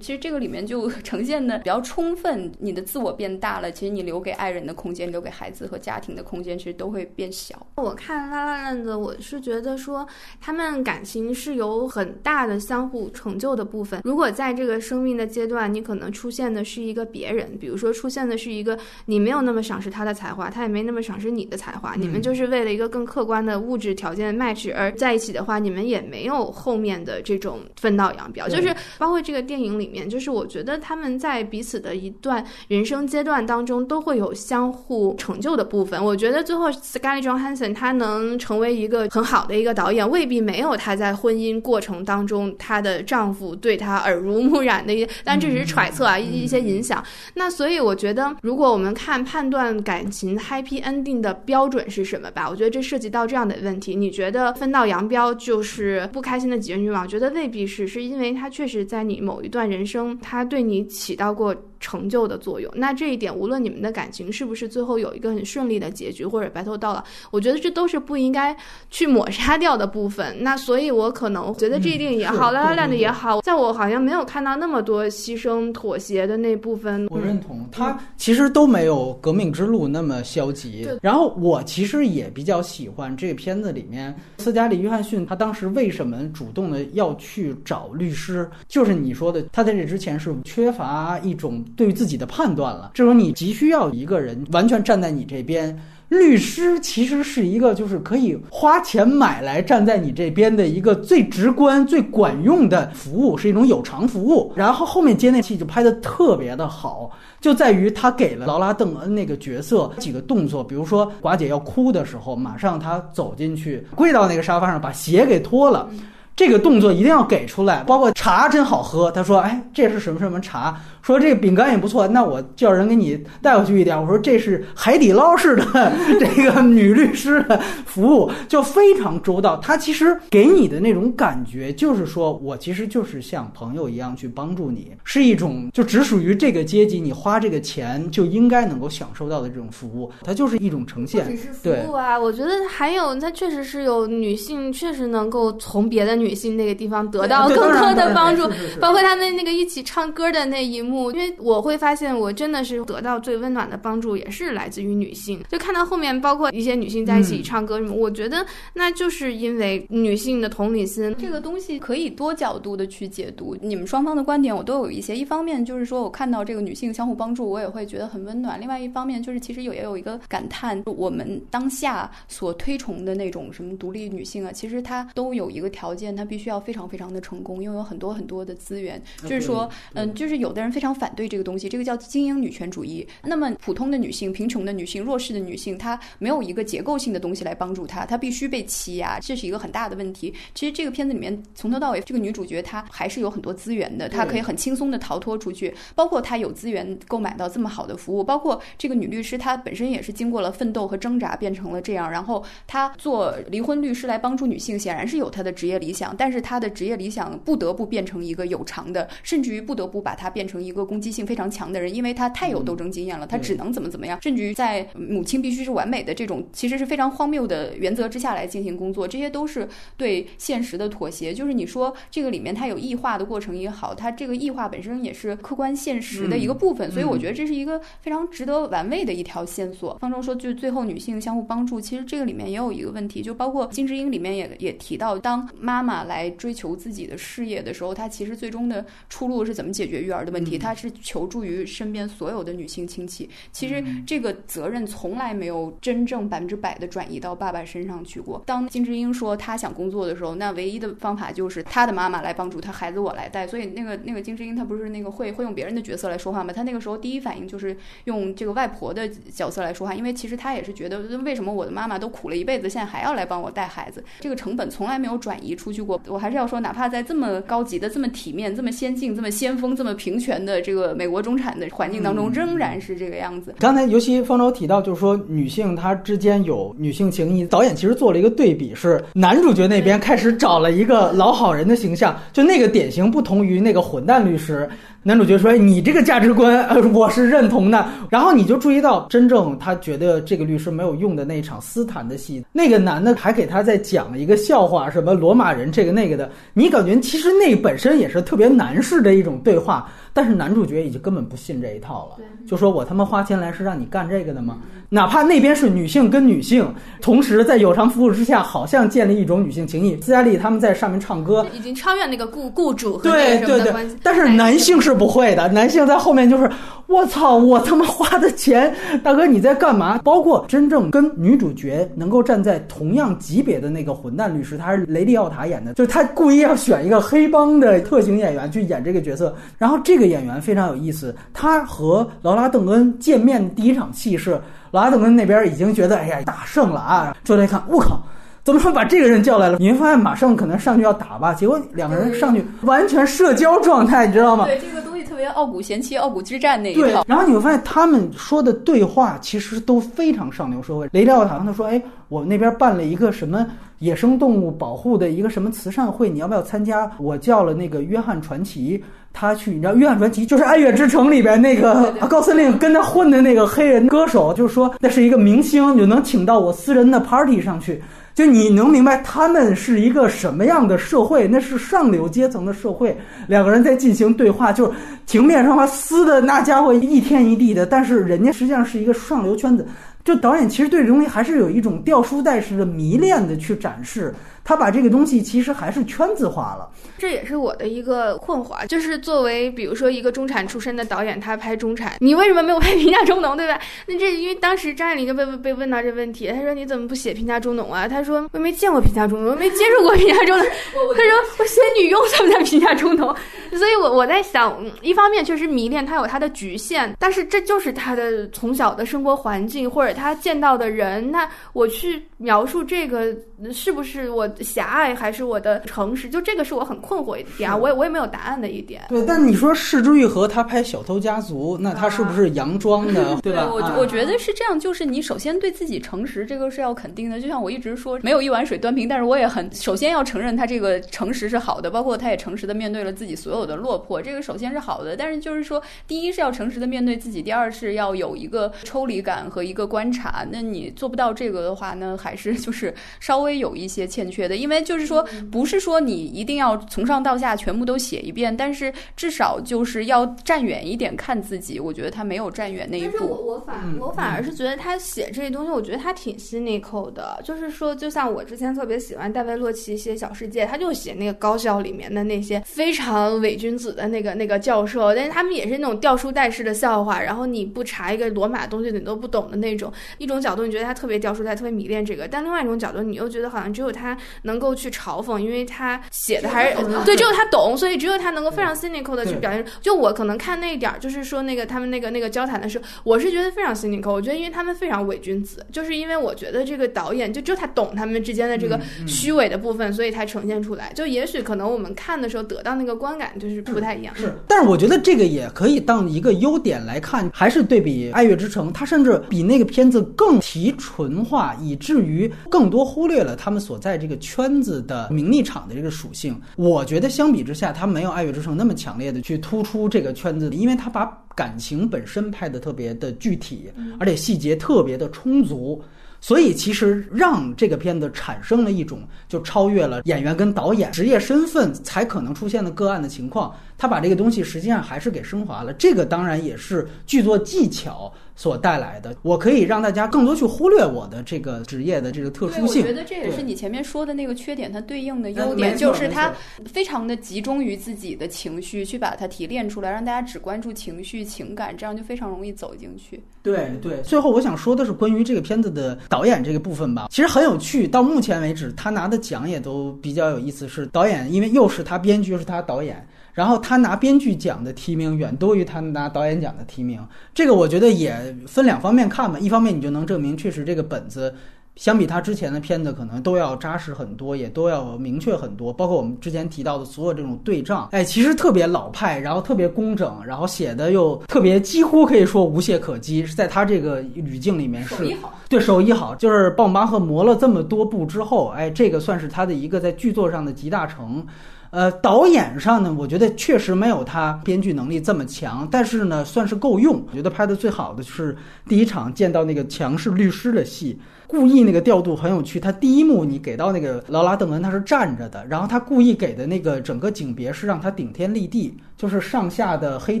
其实这个里面就 <laughs> 呈现的比较充分，你的自我变大了，其实你留给爱人的空间、留给孩子和家庭的空间，其实都会变小。我看《拉拉链子》，我是觉得说他们感情是有很大的相互成就的部分。如果在这个生命的阶段，你可能出现的是一个别人，比如说出现的是一个你没有那么赏识他的才华，他也没那么赏识你的才华，你们就是为了一个更客观的物质条件的 match 而在一起的话，你们也没有后面的这种分道扬镳。就是包括这个电影影里面，就是我觉得他们在彼此的一段人生阶段当中都会有相互成就的部分。我觉得最后 Scarlett Johansson 她能成为一个很好的一个导演，未必没有她在婚姻过程当中她的丈夫对她耳濡目染的一些，但这只是揣测啊，一一些影响。那所以我觉得，如果我们看判断感情 happy ending 的标准是什么吧，我觉得这涉及到这样的问题。你觉得分道扬镳就是不开心的几任女王？我觉得未必是，是因为他确实在你某一段人生，他对你起到过。成就的作用，那这一点无论你们的感情是不是最后有一个很顺利的结局，或者白头到老，我觉得这都是不应该去抹杀掉的部分。那所以，我可能觉得这一定也好，拉拉烂的也好，在我好像没有看到那么多牺牲妥协的那部分。我认同，他其实都没有革命之路那么消极。然后我其实也比较喜欢这个片子里面斯嘉丽·约翰逊，他当时为什么主动的要去找律师，就是你说的，他在这之前是缺乏一种。对于自己的判断了，这种你急需要一个人完全站在你这边。律师其实是一个就是可以花钱买来站在你这边的一个最直观、最管用的服务，是一种有偿服务。然后后面接那戏就拍的特别的好，就在于他给了劳拉·邓恩那个角色几个动作，比如说寡姐要哭的时候，马上他走进去跪到那个沙发上，把鞋给脱了。这个动作一定要给出来，包括茶真好喝。他说：“哎，这是什么什么茶？”说这个饼干也不错，那我叫人给你带过去一点。我说这是海底捞式的这个女律师的服务，就非常周到。他其实给你的那种感觉，就是说我其实就是像朋友一样去帮助你，是一种就只属于这个阶级，你花这个钱就应该能够享受到的这种服务。它就是一种呈现。服务啊，我觉得还有，它确实是有女性确实能够从别的女性那个地方得到更多的帮助，包括他们那个一起唱歌的那一幕。因为我会发现，我真的是得到最温暖的帮助，也是来自于女性。就看到后面，包括一些女性在一起唱歌什么，我觉得那就是因为女性的同理心。这个东西可以多角度的去解读。你们双方的观点我都有一些。一方面就是说我看到这个女性相互帮助，我也会觉得很温暖。另外一方面就是其实有也有一个感叹，我们当下所推崇的那种什么独立女性啊，其实她都有一个条件，她必须要非常非常的成功，拥有很多很多的资源。就是说，嗯，就是有的人非常。非常反对这个东西，这个叫精英女权主义。那么普通的女性、贫穷的女性、弱势的女性，她没有一个结构性的东西来帮助她，她必须被欺压，这是一个很大的问题。其实这个片子里面从头到尾，这个女主角她还是有很多资源的，她可以很轻松的逃脱出去。包括她有资源购买到这么好的服务，包括这个女律师，她本身也是经过了奋斗和挣扎变成了这样。然后她做离婚律师来帮助女性，显然是有她的职业理想，但是他的职业理想不得不变成一个有偿的，甚至于不得不把它变成一。一个攻击性非常强的人，因为他太有斗争经验了，他只能怎么怎么样，甚至于在母亲必须是完美的这种其实是非常荒谬的原则之下来进行工作，这些都是对现实的妥协。就是你说这个里面它有异化的过程也好，它这个异化本身也是客观现实的一个部分，所以我觉得这是一个非常值得玩味的一条线索。方舟说，就最后女性相互帮助，其实这个里面也有一个问题，就包括金智英里面也也提到，当妈妈来追求自己的事业的时候，她其实最终的出路是怎么解决育儿的问题。她是求助于身边所有的女性亲戚，其实这个责任从来没有真正百分之百的转移到爸爸身上去过。当金智英说她想工作的时候，那唯一的方法就是她的妈妈来帮助她，孩子我来带。所以那个那个金智英她不是那个会会用别人的角色来说话吗？她那个时候第一反应就是用这个外婆的角色来说话，因为其实她也是觉得为什么我的妈妈都苦了一辈子，现在还要来帮我带孩子，这个成本从来没有转移出去过。我还是要说，哪怕在这么高级的、这么体面、这么先进、这么先锋、这么平权的。这个美国中产的环境当中，仍然是这个样子。刚才尤其方舟提到，就是说女性她之间有女性情谊。导演其实做了一个对比，是男主角那边开始找了一个老好人的形象，就那个典型不同于那个混蛋律师。男主角说：“你这个价值观，<laughs> 呃，我是认同的。”然后你就注意到，真正他觉得这个律师没有用的那一场斯坦的戏，那个男的还给他在讲一个笑话，什么罗马人这个那个的。你感觉其实那本身也是特别男士的一种对话。但是男主角已经根本不信这一套了，就说我他妈花钱来是让你干这个的吗？哪怕那边是女性跟女性同时在有偿服务之下，好像建立一种女性情谊。斯嘉丽他们在上面唱歌，已经超越那个雇雇主对对对，但是男性是不会的，男性在后面就是我操，我他妈花的钱，大哥你在干嘛？<laughs> 包括真正跟女主角能够站在同样级别的那个混蛋律师，他是雷利奥塔演的，就是他故意要选一个黑帮的特型演员去演这个角色。然后这个演员非常有意思，他和劳拉邓恩见面第一场戏是劳拉邓恩那边已经觉得哎呀大胜了啊，就来看我靠。怎么说把这个人叫来了？你会发现马上可能上去要打吧，结果两个人上去完全社交状态，你知道吗？对，这个东西特别傲骨贤妻、傲骨之战那一对套。，然后你会发现他们说的对话其实都非常上流社会。雷利奥塔他说：“哎，我那边办了一个什么野生动物保护的一个什么慈善会，你要不要参加？我叫了那个约翰传奇。”他去，你知道约翰传奇就是《爱乐之城》里边那个高司令跟他混的那个黑人歌手，就是说那是一个明星，就能请到我私人的 party 上去。就你能明白他们是一个什么样的社会？那是上流阶层的社会，两个人在进行对话，就是情面上话撕的那家伙一天一地的，但是人家实际上是一个上流圈子。就导演其实对这东西还是有一种掉书袋式的迷恋的去展示，他把这个东西其实还是圈子化了。这也是我的一个困惑，就是作为比如说一个中产出身的导演，他拍中产，你为什么没有拍平价中农，对吧？那这因为当时张爱玲就被被问到这问题，他说你怎么不写平价中农啊？他说我没见过平价中农，我没接触过平价中农。他说我写女佣算不算平价中农？所以我我在想，一方面确实迷恋他有他的局限，但是这就是他的从小的生活环境或者他见到的人，那我去描述这个是不是我狭隘还是我的诚实？就这个是我很困惑一点啊，我也我也没有答案的一点。对，但你说市之愈合他拍《小偷家族》，那他是不是佯装的，<laughs> 对吧？我啊我觉得是这样，就是你首先对自己诚实，这个是要肯定的。就像我一直说，没有一碗水端平，但是我也很首先要承认他这个诚实是好的，包括他也诚实的面对了自己所有的落魄，这个首先是好的。但是就是说，第一是要诚实的面对自己，第二是要有一个抽离感和一个观察。那你做不到这个的话，那还是就是稍微有一些欠缺的，因为就是说，不是说你一定要从上到下全部都写一遍，但是至少就是要站远一点看自己。我觉得他没有站远那一但是我步。我反嗯我反而是觉得他写这些东西，我觉得他挺 cynical 的。就是说，就像我之前特别喜欢戴维洛奇写《小世界》，他就写那个高校里面的那些非常伪君子的那个那个教授，但是他们也是那种掉书袋式的笑话，然后你不查一个罗马东西你都不懂的那种。一种角度你觉得他特别掉书袋，特别迷恋这个，但另外一种角度你又觉得好像只有他能够去嘲讽，因为他写的还是 <laughs> 对，只有他懂，所以只有他能够非常 cynical 的去表现。就我可能看那一点儿，就是说那个他们那个那个交谈的时候，我是觉得非常 cynical。我觉得因为他们非常伪君子，就是因为我觉得这个导演就只有他懂他们之间的这个嗯虚伪的部分，所以才呈现出来。就也许可能我们看的时候得到那个观感就是不太一样。是，但是我觉得这个也可以当一个优点来看，还是对比《爱乐之城》，它甚至比那个片子更提纯化，以至于更多忽略了他们所在这个圈子的名利场的这个属性。我觉得相比之下，它没有《爱乐之城》那么强烈的去突出这个圈子，因为它把感情本身拍的特别的具体，而且细节特别的充足。所以其实让这个片子产生了一种就超越了演员跟导演职业身份才可能出现的个案的情况，他把这个东西实际上还是给升华了。这个当然也是剧作技巧所带来的。我可以让大家更多去忽略我的这个职业的这个特对，殊性。我觉得这也是你前面说的那个缺点，它对应的优嗯点，就是它非常的集中于自己的情绪，去把它提炼出来，让大家只关注情绪、情感，这样就非常容易走进去。对对，最后我想说的是关于这个片子的导演这个部分吧，其实很有趣。到目前为止，他拿的奖也都比较有意思。是导演，因为又是他编剧，又是他导演，然后他拿编剧奖的提名远多于他拿导演奖的提名。这个我觉得也分两方面看吧。一方面，你就能证明确实这个本子。相比他之前的片子，可能都要扎实很多，也都要明确很多。包括我们之前提到的所有这种对仗，哎，其实特别老派，然后特别工整，然后写的又特别几乎可以说无懈可击，是在他这个语境里面是好，对手艺好。就是鲍姆巴赫磨了这么多部之后，哎，这个算是他的一个在剧作上的集大成。呃，导演上呢，我觉得确实没有他编剧能力这么强，但是呢，算是够用。我觉得拍的最好的是第一场见到那个强势律师的戏，故意那个调度很有趣。他第一幕你给到那个劳拉·邓恩，他是站着的，然后他故意给的那个整个景别是让他顶天立地，就是上下的黑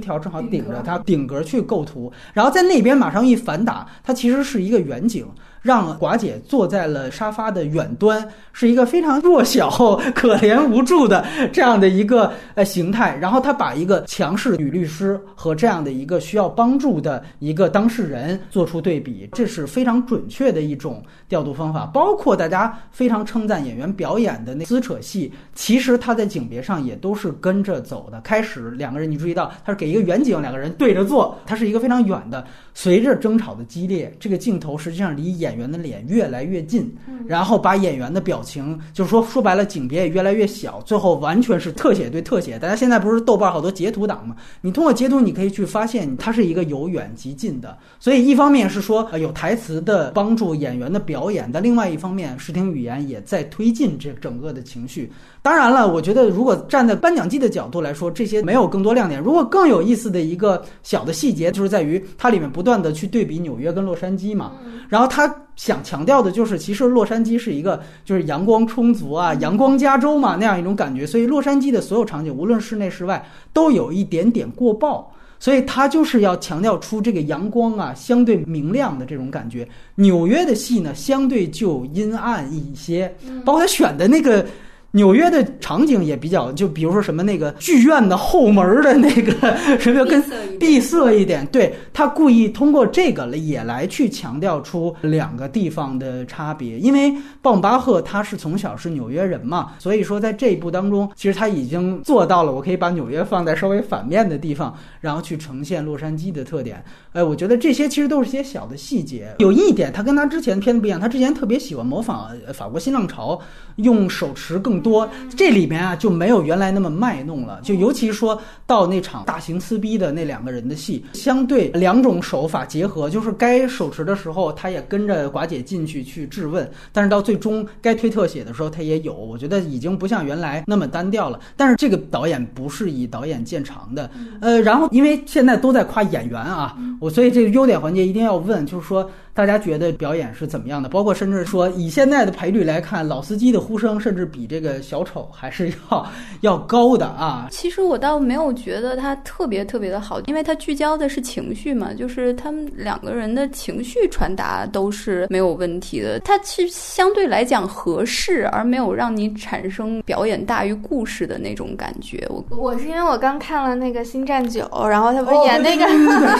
条正好顶着他顶格去构图，然后在那边马上一反打，它其实是一个远景。让寡姐坐在了沙发的远端，是一个非常弱小、可怜无助的这样的一个呃形态。然后她把一个强势女律师和这样的一个需要帮助的一个当事人做出对比，这是非常准确的一种调度方法。包括大家非常称赞演员表演的那撕扯戏，其实他在景别上也都是跟着走的。开始两个人，你注意到他是给一个远景，两个人对着坐，他是一个非常远的。随着争吵的激烈，这个镜头实际上离演。演员的脸越来越近，然后把演员的表情，就是说说白了，景别也越来越小，最后完全是特写对特写。大家现在不是豆瓣好多截图党吗？你通过截图，你可以去发现它是一个由远及近的。所以一方面是说有台词的帮助演员的表演，但另外一方面，视听语言也在推进这整个的情绪。当然了，我觉得如果站在颁奖季的角度来说，这些没有更多亮点。如果更有意思的一个小的细节，就是在于它里面不断的去对比纽约跟洛杉矶嘛。然后他想强调的就是，其实洛杉矶是一个就是阳光充足啊，阳光加州嘛那样一种感觉。所以洛杉矶的所有场景，无论室内室外，都有一点点过曝。所以他就是要强调出这个阳光啊相对明亮的这种感觉。纽约的戏呢，相对就阴暗一些，包括他选的那个。纽约的场景也比较，就比如说什么那个剧院的后门的那个 <laughs> 什么跟闭塞一点，对他故意通过这个也来去强调出两个地方的差别。因为鲍姆巴赫他是从小是纽约人嘛，所以说在这一部当中，其实他已经做到了，我可以把纽约放在稍微反面的地方，然后去呈现洛杉矶的特点。哎，我觉得这些其实都是些小的细节。有一点，他跟他之前片子不一样，他之前特别喜欢模仿法国新浪潮，用手持更。多这里面啊就没有原来那么卖弄了，就尤其说到那场大型撕逼的那两个人的戏，相对两种手法结合，就是该手持的时候他也跟着寡姐进去去质问，但是到最终该推特写的时候他也有，我觉得已经不像原来那么单调了。但是这个导演不是以导演见长的，呃，然后因为现在都在夸演员啊，我所以这个优点环节一定要问，就是说。大家觉得表演是怎么样的？包括甚至说，以现在的赔率来看，老司机的呼声甚至比这个小丑还是要 <laughs> 要高的啊。其实我倒没有觉得他特别特别的好，因为他聚焦的是情绪嘛，就是他们两个人的情绪传达都是没有问题的。他其实相对来讲合适，而没有让你产生表演大于故事的那种感觉。我我是因为我刚看了那个《星战九》，然后他不是演那个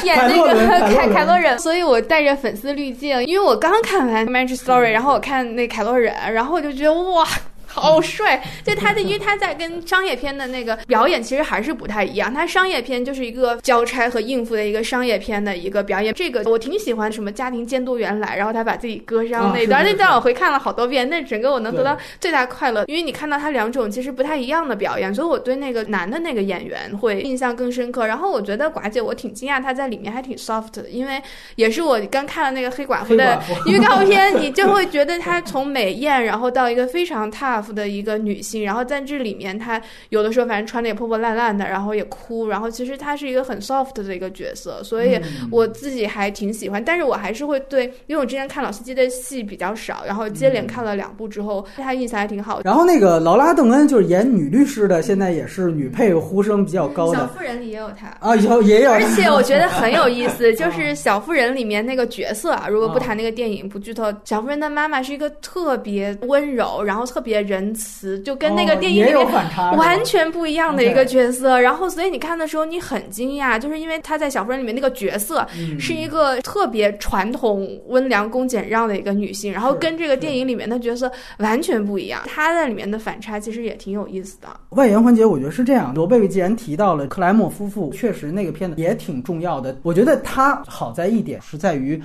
演那个凯凯洛人，所以我带着粉丝滤滤镜，因为我刚看完《Magic Story》，然后我看那凯洛人，然后我就觉得哇。好帅！就他的，因为他在跟商业片的那个表演其实还是不太一样。他商业片就是一个交差和应付的一个商业片的一个表演。这个我挺喜欢，什么家庭监督员来，然后他把自己割伤那段，那段我回看了好多遍。那整个我能得到最大快乐，因为你看到他两种其实不太一样的表演，所以我对那个男的那个演员会印象更深刻。然后我觉得寡姐，我挺惊讶他在里面还挺 soft 的，因为也是我刚看了那个黑寡妇的预告片，你就会觉得她从美艳，然后到一个非常 tough。的一个女性，然后在这里面，她有的时候反正穿的也破破烂烂的，然后也哭，然后其实她是一个很 soft 的一个角色，所以我自己还挺喜欢。但是我还是会对，因为我之前看老司机的戏比较少，然后接连看了两部之后，对她印象还挺好。然后那个劳拉·邓恩就是演女律师的，现在也是女配呼声比较高的。小妇人里也有她啊，有也有。而且我觉得很有意思，<laughs> 就是小妇人里面那个角色啊，如果不谈那个电影不剧透，小妇人的妈妈是一个特别温柔，然后特别仁慈，就跟那个电影里面完全不一样的一个角色。然后，所以你看的时候你很惊讶，就是因为他在小妇人里面那个角色是一个特别传统、温良恭俭让的一个女性，然后跟这个电影里面的角色完全不一样。她在里面的反差其实也挺有意思的。外延环节，我觉得是这样。罗贝贝既然提到了克莱默夫妇，确实那个片子也挺重要的。我觉得它好在一点是在于。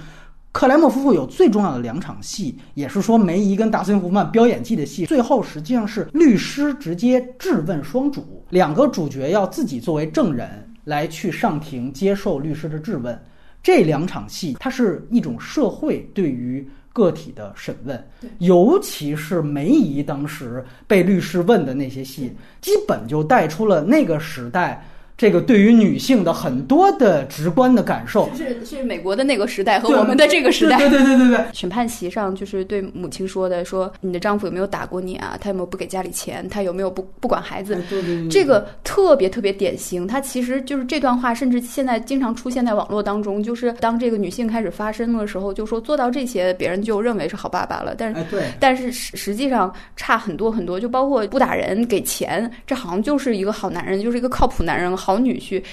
克莱默夫妇有最重要的两场戏，也是说梅姨跟达斯汀·福曼飙演技的戏。最后实际上是律师直接质问双主，两个主角要自己作为证人来去上庭接受律师的质问。这两场戏，它是一种社会对于个体的审问，尤其是梅姨当时被律师问的那些戏，基本就带出了那个时代。这个对于女性的很多的直观的感受。是是美国的那个时代和我们的这个时代。对对对对对。审判席上就是对母亲说的，说你的丈夫有没有打过你啊？他有没有不给家里钱？他有没有不不管孩子？对对对。这个特别特别典型。他其实就是这段话，甚至现在经常出现在网络当中。就是当这个女性开始发声的时候，就说做到这些，别人就认为是好爸爸了。但是，但是实实际上差很多很多。就包括不打人、给钱，这好像就是一个好男人，就是一个靠谱男人、好女婿。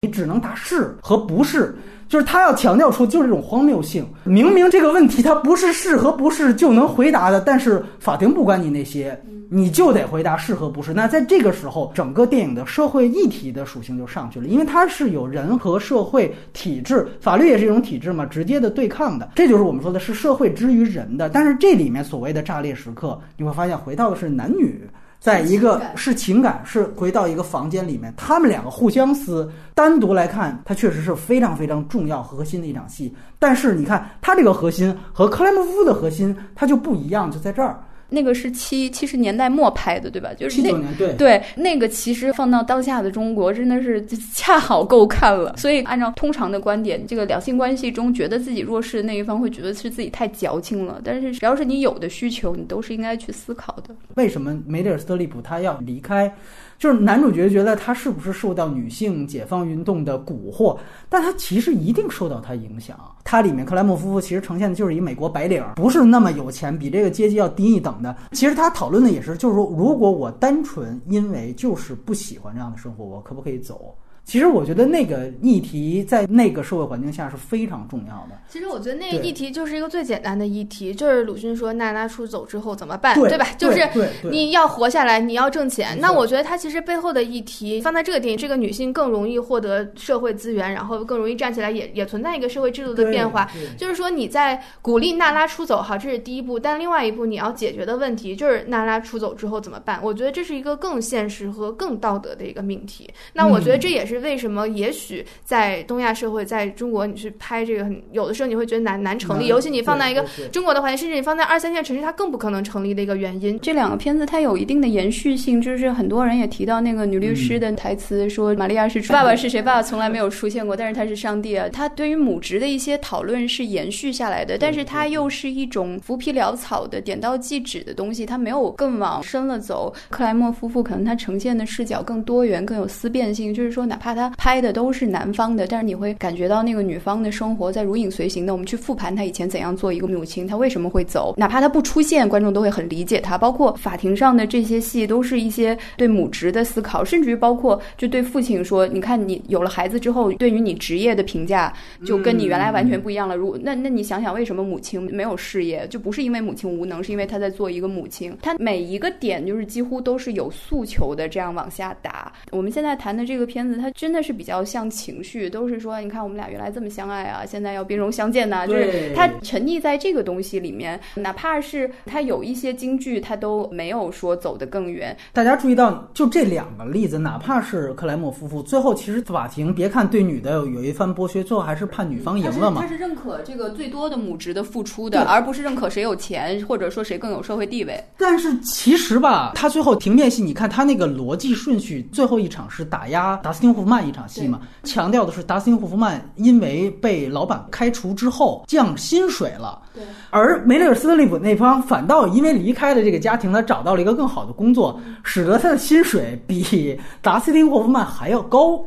你只能答是和不是，就是他要强调出就是这种荒谬性。明明这个问题他不是是和不是就能回答的，但是法庭不管你那些，你就得回答是和不是。那在这个时候，整个电影的社会议题的属性就上去了，因为它是有人和社会体制，法律也是一种体制嘛，直接的对抗的。这就是我们说的是社会之于人的。但是这里面所谓的炸裂时刻，你会发现回到的是男女。在一个是情感，是回到一个房间里面，他们两个互相撕。单独来看，它确实是非常非常重要核心的一场戏。但是你看，它这个核心和克莱姆夫的核心，它就不一样，就在这儿。那个是七七十年代末拍的，对吧？就是那对对，那个其实放到当下的中国，真的是恰好够看了。所以按照通常的观点，这个两性关系中，觉得自己弱势的那一方会觉得是自己太矫情了。但是只要是你有的需求，你都是应该去思考的。为什么梅丽尔·斯特利普她要离开？就是男主角觉得他是不是受到女性解放运动的蛊惑？但他其实一定受到他影响。他里面克莱默夫妇其实呈现的就是一美国白领，不是那么有钱，比这个阶级要低一等的。其实他讨论的也是，就是说，如果我单纯因为就是不喜欢这样的生活，我可不可以走？其实我觉得那个议题在那个社会环境下是非常重要的。其实我觉得那个议题就是一个最简单的议题，就是鲁迅说娜拉出走之后怎么办，对吧？就是你要活下来，你要挣钱。那我觉得他其实背后的议题放在这个电影，这个女性更容易获得社会资源，然后更容易站起来，也也存在一个社会制度的变化。就是说你在鼓励娜拉出走，好，这是第一步。但另外一步你要解决的问题就是娜拉出走之后怎么办？我觉得这是一个更现实和更道德的一个命题。那我觉得这也是。为什么？也许在东亚社会，在中国，你去拍这个，很有的时候你会觉得难难成立。尤其你放在一个中国的环境，甚至你放在二三线城市，它更不可能成立的一个原因。这两个片子它有一定的延续性，就是很多人也提到那个女律师的台词，说玛利亚是爸爸是谁？爸爸从来没有出现过，但是他是上帝啊。他对于母职的一些讨论是延续下来的，但是它又是一种浮皮潦草的点到即止的东西，它没有更往深了走。克莱默夫妇可能他呈现的视角更多元，更有思辨性，就是说哪怕。他拍的都是男方的，但是你会感觉到那个女方的生活在如影随形的。我们去复盘她以前怎样做一个母亲，她为什么会走，哪怕她不出现，观众都会很理解她。包括法庭上的这些戏，都是一些对母职的思考，甚至于包括就对父亲说：“你看，你有了孩子之后，对于你职业的评价就跟你原来完全不一样了。”如那那你想想，为什么母亲没有事业？就不是因为母亲无能，是因为她在做一个母亲。她每一个点就是几乎都是有诉求的，这样往下打。我们现在谈的这个片子，它。真的是比较像情绪，都是说，你看我们俩原来这么相爱啊，现在要兵戎相见呐，就是他沉溺在这个东西里面，哪怕是他有一些京剧，他都没有说走得更远。大家注意到，就这两个例子，哪怕是克莱默夫妇，最后其实法庭别看对女的有一番剥削，最后还是判女方赢了嘛。他是认可这个最多的母职的付出的，而不是认可谁有钱，或者说谁更有社会地位。但是其实吧，他最后庭辩戏，你看他那个逻辑顺序，最后一场是打压达斯汀霍夫。曼一场戏嘛，强调的是达斯汀·霍夫曼因为被老板开除之后降薪水了，对，而梅丽尔·斯特利普那方反倒因为离开了这个家庭，他找到了一个更好的工作，使得他的薪水比达斯汀·霍夫曼还要高。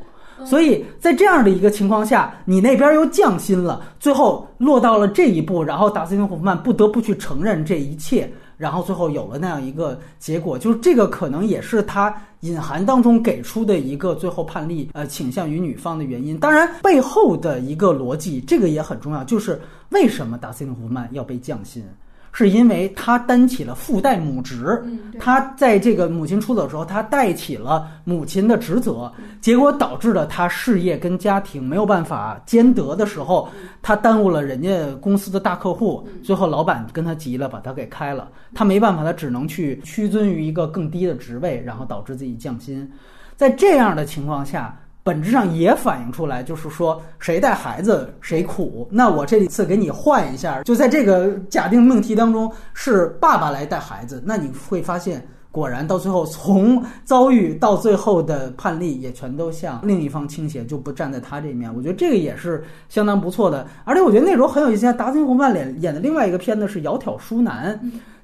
所以在这样的一个情况下，你那边又降薪了，最后落到了这一步，然后达斯汀·霍夫曼不得不去承认这一切。然后最后有了那样一个结果，就是这个可能也是他隐含当中给出的一个最后判例，呃，倾向于女方的原因。当然背后的一个逻辑，这个也很重要，就是为什么达斯汀·胡曼要被降薪。是因为他担起了父代母职，他在这个母亲出走的时候，他带起了母亲的职责，结果导致了他事业跟家庭没有办法兼得的时候，他耽误了人家公司的大客户，最后老板跟他急了，把他给开了，他没办法，他只能去屈尊于一个更低的职位，然后导致自己降薪，在这样的情况下。本质上也反映出来，就是说谁带孩子谁苦。那我这一次给你换一下，就在这个假定命题当中，是爸爸来带孩子，那你会发现果然到最后从遭遇到最后的判例也全都向另一方倾斜，就不站在他这一面。我觉得这个也是相当不错的，而且我觉得那时候很有意思。达金红曼演演的另外一个片子是《窈窕淑男》。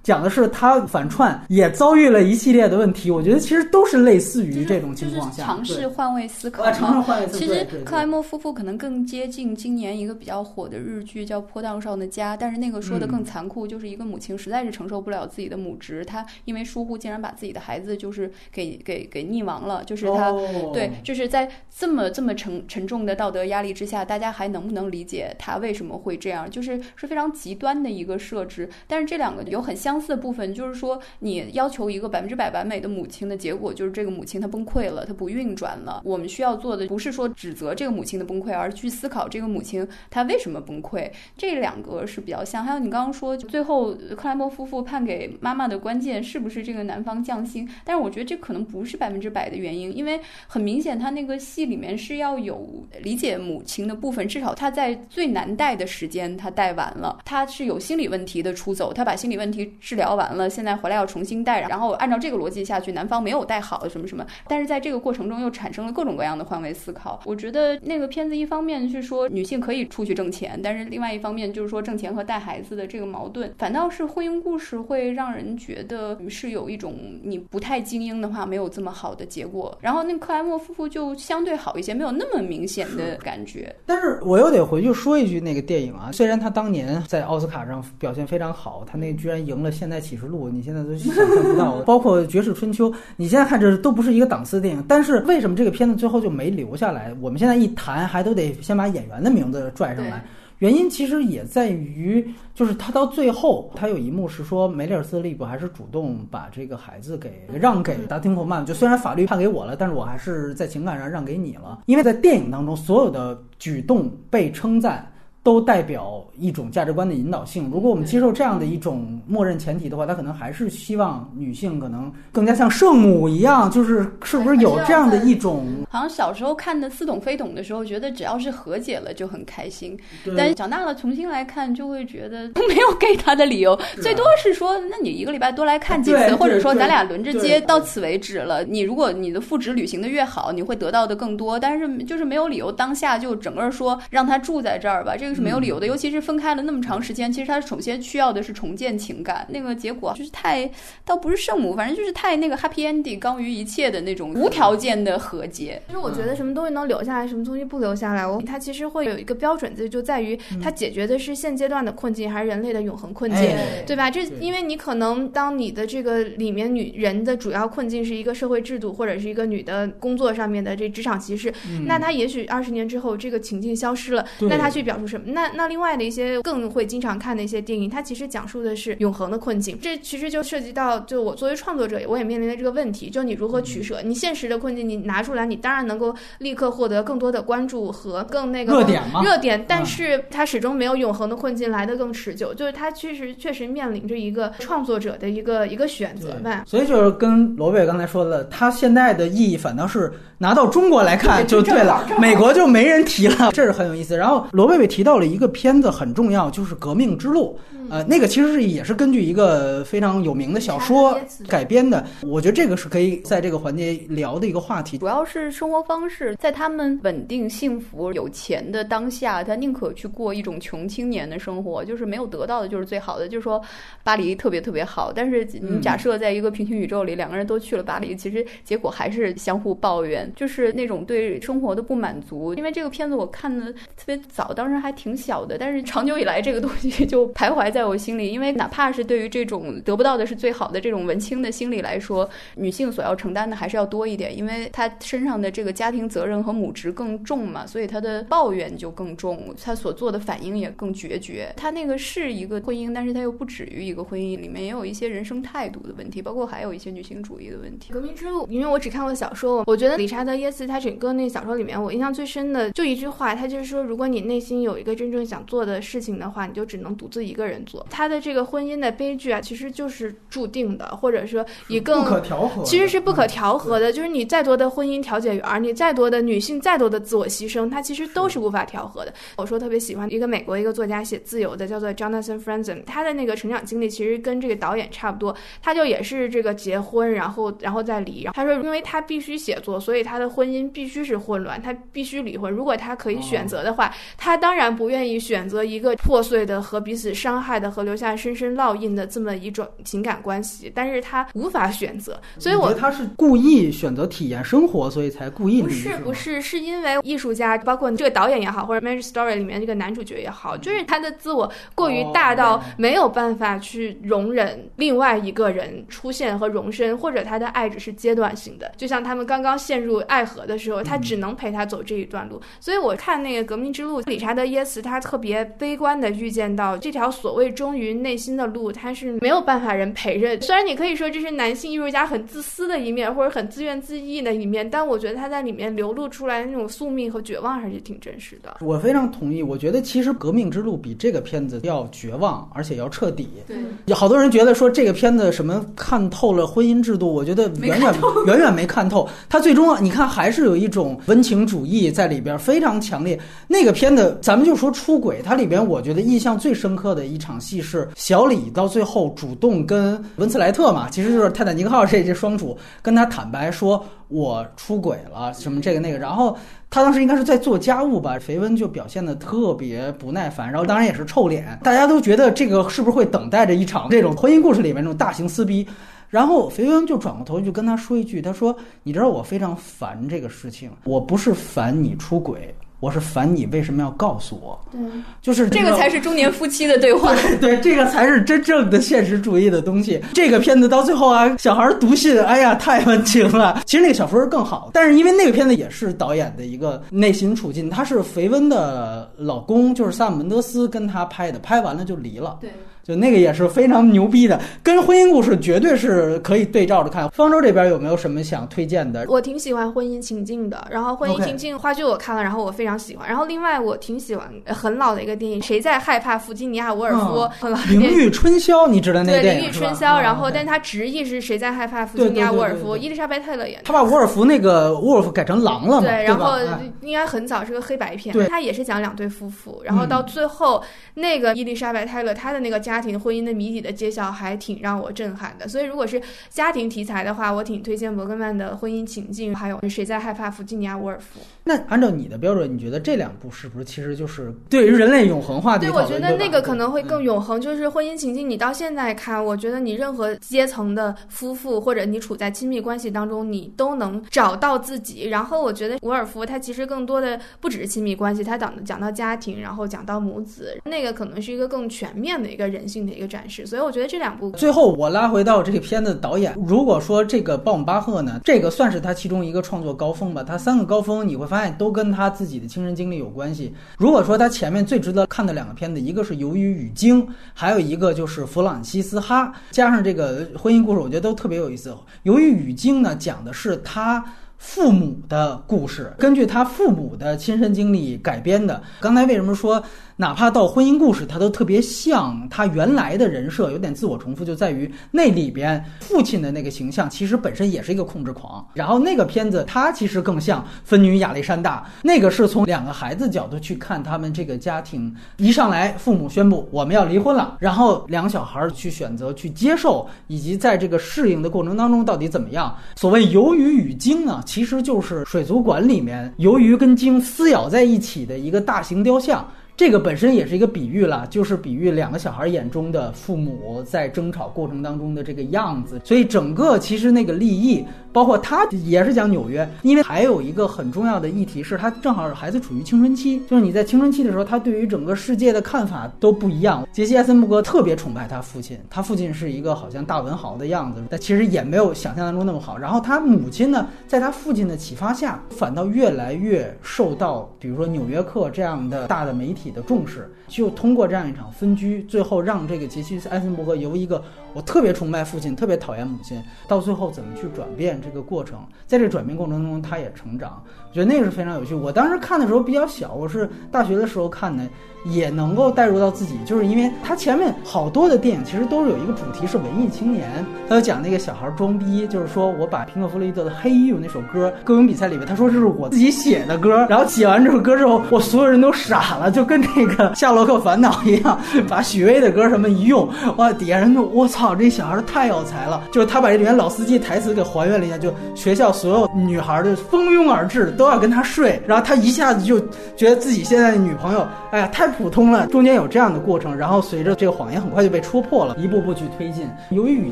讲的是他反串也遭遇了一系列的问题，我觉得其实都是类似于这种情况下，尝试换位思考。尝试换位思考。其实克莱默夫妇可能更接近今年一个比较火的日剧叫《坡道上的家》，但是那个说的更残酷，就是一个母亲实在是承受不了自己的母职，她因为疏忽竟然把自己的孩子就是给给给溺亡了，就是她对，就是在这么这么沉沉重的道德压力之下，大家还能不能理解她为什么会这样？就是是非常极端的一个设置，但是这两个有很相似的部分，就是。说你要求一个百分之百完美的母亲的结果，就是这个母亲她崩溃了，她不运转了。我们需要做的不是说指责这个母亲的崩溃，而去思考这个母亲她为什么崩溃。这两个是比较像。还有你刚刚说，最后克莱默夫妇判给妈妈的关键是不是这个男方降薪？但是我觉得这可能不是百分之百的原因，因为很明显他那个戏里面是要有理解母亲的部分，至少他在最难带的时间他带完了，他是有心理问题的出走，他把心理问题治疗完了。现在回来要重新带，然后按照这个逻辑下去，男方没有带好什么什么，但是在这个过程中又产生了各种各样的换位思考。我觉得那个片子一方面是说女性可以出去挣钱，但是另外一方面就是说挣钱和带孩子的这个矛盾，反倒是婚姻故事会让人觉得是有一种你不太精英的话没有这么好的结果。然后那克莱默夫妇就相对好一些，没有那么明显的感觉。但是我又得回去说一句，那个电影啊，虽然他当年在奥斯卡上表现非常好，他那居然赢了《现代启示录》。你现在都想象不到，<laughs> 包括《绝世春秋》，你现在看这都不是一个档次的电影。但是为什么这个片子最后就没留下来？我们现在一谈，还都得先把演员的名字拽上来。原因其实也在于，就是他到最后，他有一幕是说，梅丽尔斯利普还是主动把这个孩子给让给达汀霍曼。就虽然法律判给我了，但是我还是在情感上让给你了。因为在电影当中，所有的举动被称赞。都代表一种价值观的引导性。如果我们接受这样的一种默认前提的话，他可能还是希望女性可能更加像圣母一样，就是是不是有这样的一种？好像小时候看的似懂非懂的时候，觉得只要是和解了就很开心。但长大了重新来看，就会觉得没有给他的理由，<laughs> 最多是说，那你一个礼拜多来看几次，或者说咱俩轮着接，到此为止了。你如果你的复职履行的越好，你会得到的更多。但是就是没有理由当下就整个说让他住在这儿吧，这个是没有理由的。尤其是分开了那么长时间，其实他首先需要的是重建情感。那个结果就是太，倒不是圣母，反正就是太那个 happy ending，高于一切的那种无条件的和解。其实我觉得什么东西能留下来，什么东西不留下来，我它其实会有一个标准，就就在于它解决的是现阶段的困境，还是人类的永恒困境，对吧？这因为你可能当你的这个里面女人的主要困境是一个社会制度，或者是一个女的工作上面的这职场歧视，那她也许二十年之后这个情境消失了，那她去表述什么？那那另外的一些更会经常看的一些电影，它其实讲述的是永恒的困境。这其实就涉及到，就我作为创作者，我也面临的这个问题，就你如何取舍？你现实的困境你拿出来，你当然能够立刻获得更多的关注和更那个热点热点，但是它始终没有永恒的困境来的更持久。就是它确实确实面临着一个创作者的一个一个选择吧。所以就是跟罗贝刚才说的，它现在的意义反倒是拿到中国来看就对了，美国就没人提了，这是很有意思。然后罗贝贝提到到了一个片子很重要，就是《革命之路》。呃，那个其实是也是根据一个非常有名的小说改编的。我觉得这个是可以在这个环节聊的一个话题。主要是生活方式，在他们稳定、幸福、有钱的当下，他宁可去过一种穷青年的生活，就是没有得到的就是最好的。就是说，巴黎特别特别好，但是你假设在一个平行宇宙里，两个人都去了巴黎，其实结果还是相互抱怨，就是那种对生活的不满足。因为这个片子我看的特别早，当时还挺小的，但是长久以来这个东西 <laughs> 就徘徊在。在我心里，因为哪怕是对于这种得不到的是最好的这种文青的心理来说，女性所要承担的还是要多一点，因为她身上的这个家庭责任和母职更重嘛，所以她的抱怨就更重，她所做的反应也更决绝。她那个是一个婚姻，但是她又不止于一个婚姻，里面也有一些人生态度的问题，包括还有一些女性主义的问题。革命之路，因为我只看过小说，我觉得理查德耶斯他整个那小说里面，我印象最深的就一句话，他就是说，如果你内心有一个真正想做的事情的话，你就只能独自一个人。作。他的这个婚姻的悲剧啊，其实就是注定的，或者说以更不可调和，其实是不可调嗯和的，就是你再多的婚姻调解员，你再多的女性，再多的自我牺牲，它其实都是无法调和的。我说特别喜欢一个美国一个作家写自由的，叫做 Jonathan Franzen，他的那个成长经历其实跟这个导演差不多，他就也是这个结婚，然后然后再离。然后他说，因为他必须写作，所以他的婚姻必须是混乱，他必须离婚。如果他可以选择的话，他当然不愿意选择一个破碎的和彼此伤害的和留下深深烙印的这么一种情感关系，但是他无法选择，所以我觉得他是故意选择体验生活，所以才故意不是不是，是因为艺术家，包括这个导演也好，或者《Marriage Story》里面这个男主角也好，就是他的自我过于大到哦没有办法去容忍另外一个人出现和容身，或者他的爱只是阶段性的。就像他们刚刚陷入爱河的时候，他只能陪他走这一段路。所以我看那个《革命之路》，理查德耶茨他特别悲观的预见到这条所谓忠于内心的路，他是没有办法人陪着。虽然你可以说这是男性艺术家很自私的一面，或者很自怨自艾的一面，但我觉得他在里面流露出来的那种宿命和绝望还是挺真实的。我非常同意，我觉得其实《革命之路》比这个片子要绝望，而且要彻底。对，有好多人觉得说这个片子什么看透了婚姻制度，我觉得远远远远没看透。他最终啊，你看还是有一种温情主义在里边非常强烈。那个片子咱们就说出轨，它里边我觉得印象最深刻的一场戏是小李到最后主动跟文斯莱特嘛，其实就是泰坦尼克号这这双主跟他坦白说我出轨了什么这个那个，然后。他当时应该是在做家务吧，肥温就表现的特别不耐烦，然后当然也是臭脸，大家都觉得这个是不是会等待着一场这种婚姻故事里面那种大型撕逼。然后肥温就转过头就跟他说一句，他说：“你知道我非常烦这个事情，我不是烦你出轨，我是烦你为什么要告诉我。”对，就是这个才是中年夫妻的对话。对 <laughs> 对，这个才是真正的现实主义的东西。这个片子到最后啊，小孩读信，哎呀，太温情了。其实那个小说更好，但是因为那个片子也是导演的一个内心处境，他是肥温的老公，就是萨姆门德斯跟他拍的，拍完了就离了。对。就那个也是非常牛逼的，跟婚姻故事绝对是可以对照着看。方舟这边有没有什么想推荐的？我挺喜欢婚姻情境的，然后婚姻情境话剧我看了，然后我非常喜欢。然后另外我挺喜欢呃很老的一个电影，谁在害怕弗吉尼亚·沃尔夫？嗯很老的灵电影。域春宵，你知道那个对，《灵电影是吧域春宵》，然后，啊但是它直译是谁在害怕弗吉尼亚·沃尔夫？伊丽莎白·泰勒演的。他把沃尔夫那个沃尔夫改成狼了嘛？对，然后应该很早是个黑白片对，它也是讲两对夫妇，然后嗯到最后那个伊丽莎白泰勒她的那个家庭婚姻的谜底的揭晓还挺让我震撼的。所以如果是家庭题材的话，我挺推荐伯格曼的《婚姻情境》，还有《谁在害怕弗吉尼亚·沃尔夫》。那按照你的标准，你觉得这两部是不是其实就是对于人类永恒话题对，我觉得那个可能会更嗯永恒。就是婚姻情境，你到现在看，我觉得你任何阶层的夫妇，或者你处在亲密关系当中，你都能找到自己。然后我觉得伍尔夫他其实更多的不只是亲密关系，他讲讲到家庭，然后讲到母子，那个可能是一个更全面的一个人性的一个展示。所以我觉得这两部最后我拉回到这个片子的导演，如果说这个鲍姆巴赫呢，这个算是他其中一个创作高峰吧。他三个高峰你会发现爱都跟他自己的亲身经历有关系。如果说他前面最值得看的两个片子，一个是《鱿鱼与鲸》，还有一个就是《弗朗西斯哈》，加上这个婚姻故事，我觉得都特别有意思。《鱿鱼与鲸》呢，讲的是他。父母的故事，根据他父母的亲身经历改编的。刚才为什么说，哪怕到婚姻故事，它都特别像他原来的人设，有点自我重复，就在于那里边父亲的那个形象，其实本身也是一个控制狂。然后那个片子，它其实更像分女亚历山大，那个是从两个孩子角度去看他们这个家庭。一上来，父母宣布我们要离婚了，然后两小孩去选择去接受，以及在这个适应的过程当中到底怎么样。所谓鱿鱼与鲸呢，其实就是水族馆里面鱿鱼跟鲸撕咬在一起的一个大型雕像。这个本身也是一个比喻了，就是比喻两个小孩眼中的父母在争吵过程当中的这个样子。所以整个其实那个立意，包括他也是讲纽约，因为还有一个很重要的议题是，他正好孩子处于青春期，就是你在青春期的时候，他对于整个世界的看法都不一样。杰西·艾森伯格特别崇拜他父亲，他父亲是一个好像大文豪的样子，但其实也没有想象当中那么好。然后他母亲呢，在他父亲的启发下，反倒越来越受到，比如说《纽约客》这样的大的媒体你的重视，就通过这样一场分居，最后让这个杰西·艾森伯格由一个我特别崇拜父亲，特别讨厌母亲，到最后怎么去转变这个过程，在这转变过程中，他也成长。我觉得那个是非常有趣。我当时看的时候比较小，我是大学的时候看的，也能够带入到自己，就是因为他前面好多的电影其实都是有一个主题是文艺青年，他就讲那个小孩装逼，就是说我把平克·弗洛伊德的《黑衣服》那首歌歌咏比赛里面，他说这是我自己写的歌，然后写完这首歌之后，我所有人都傻了，就跟这个《夏洛克烦恼》一样，把许巍的歌什么一用，哇，底下人就我操，这小孩太有才了，就是他把这里面老司机台词给还原了一下，就学校所有女孩就蜂拥而至。都要跟他睡，然后他一下子就觉得自己现在的女朋友，哎呀，太普通了。中间有这样的过程，然后随着这个谎言很快就被戳破了，一步步去推进。由于语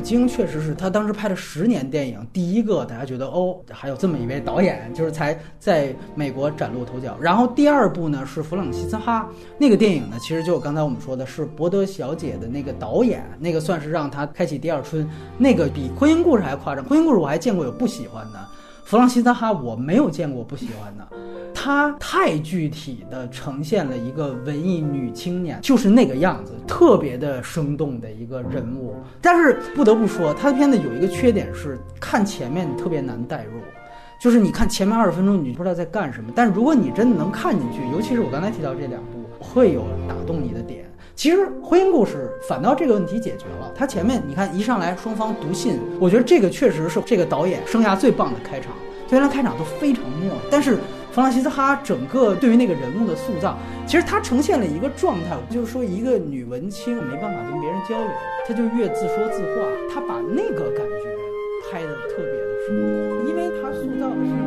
经确实是他当时拍了十年电影，第一个大家觉得哦，还有这么一位导演，就是才在美国崭露头角。然后第二部呢是《弗朗西斯哈》那个电影呢，其实就刚才我们说的是博德小姐的那个导演，那个算是让她开启第二春。那个比婚姻故事还夸张，婚姻故事我还见过有不喜欢的。弗朗西斯哈，我没有见过不喜欢的，她太具体的呈现了一个文艺女青年，就是那个样子，特别的生动的一个人物。但是不得不说，她的片子有一个缺点是看前面特别难代入，就是你看前面二十分钟你不知道在干什么，但如果你真的能看进去，尤其是我刚才提到这两部，会有打动你的点。其实婚姻故事反倒这个问题解决了。他前面你看一上来双方读信，我觉得这个确实是这个导演生涯最棒的开场。虽然开场都非常默，但是弗朗西斯哈整个对于那个人物的塑造，其实他呈现了一个状态，就是说一个女文青没办法跟别人交流，她就越自说自话，她把那个感觉拍得特别的生动。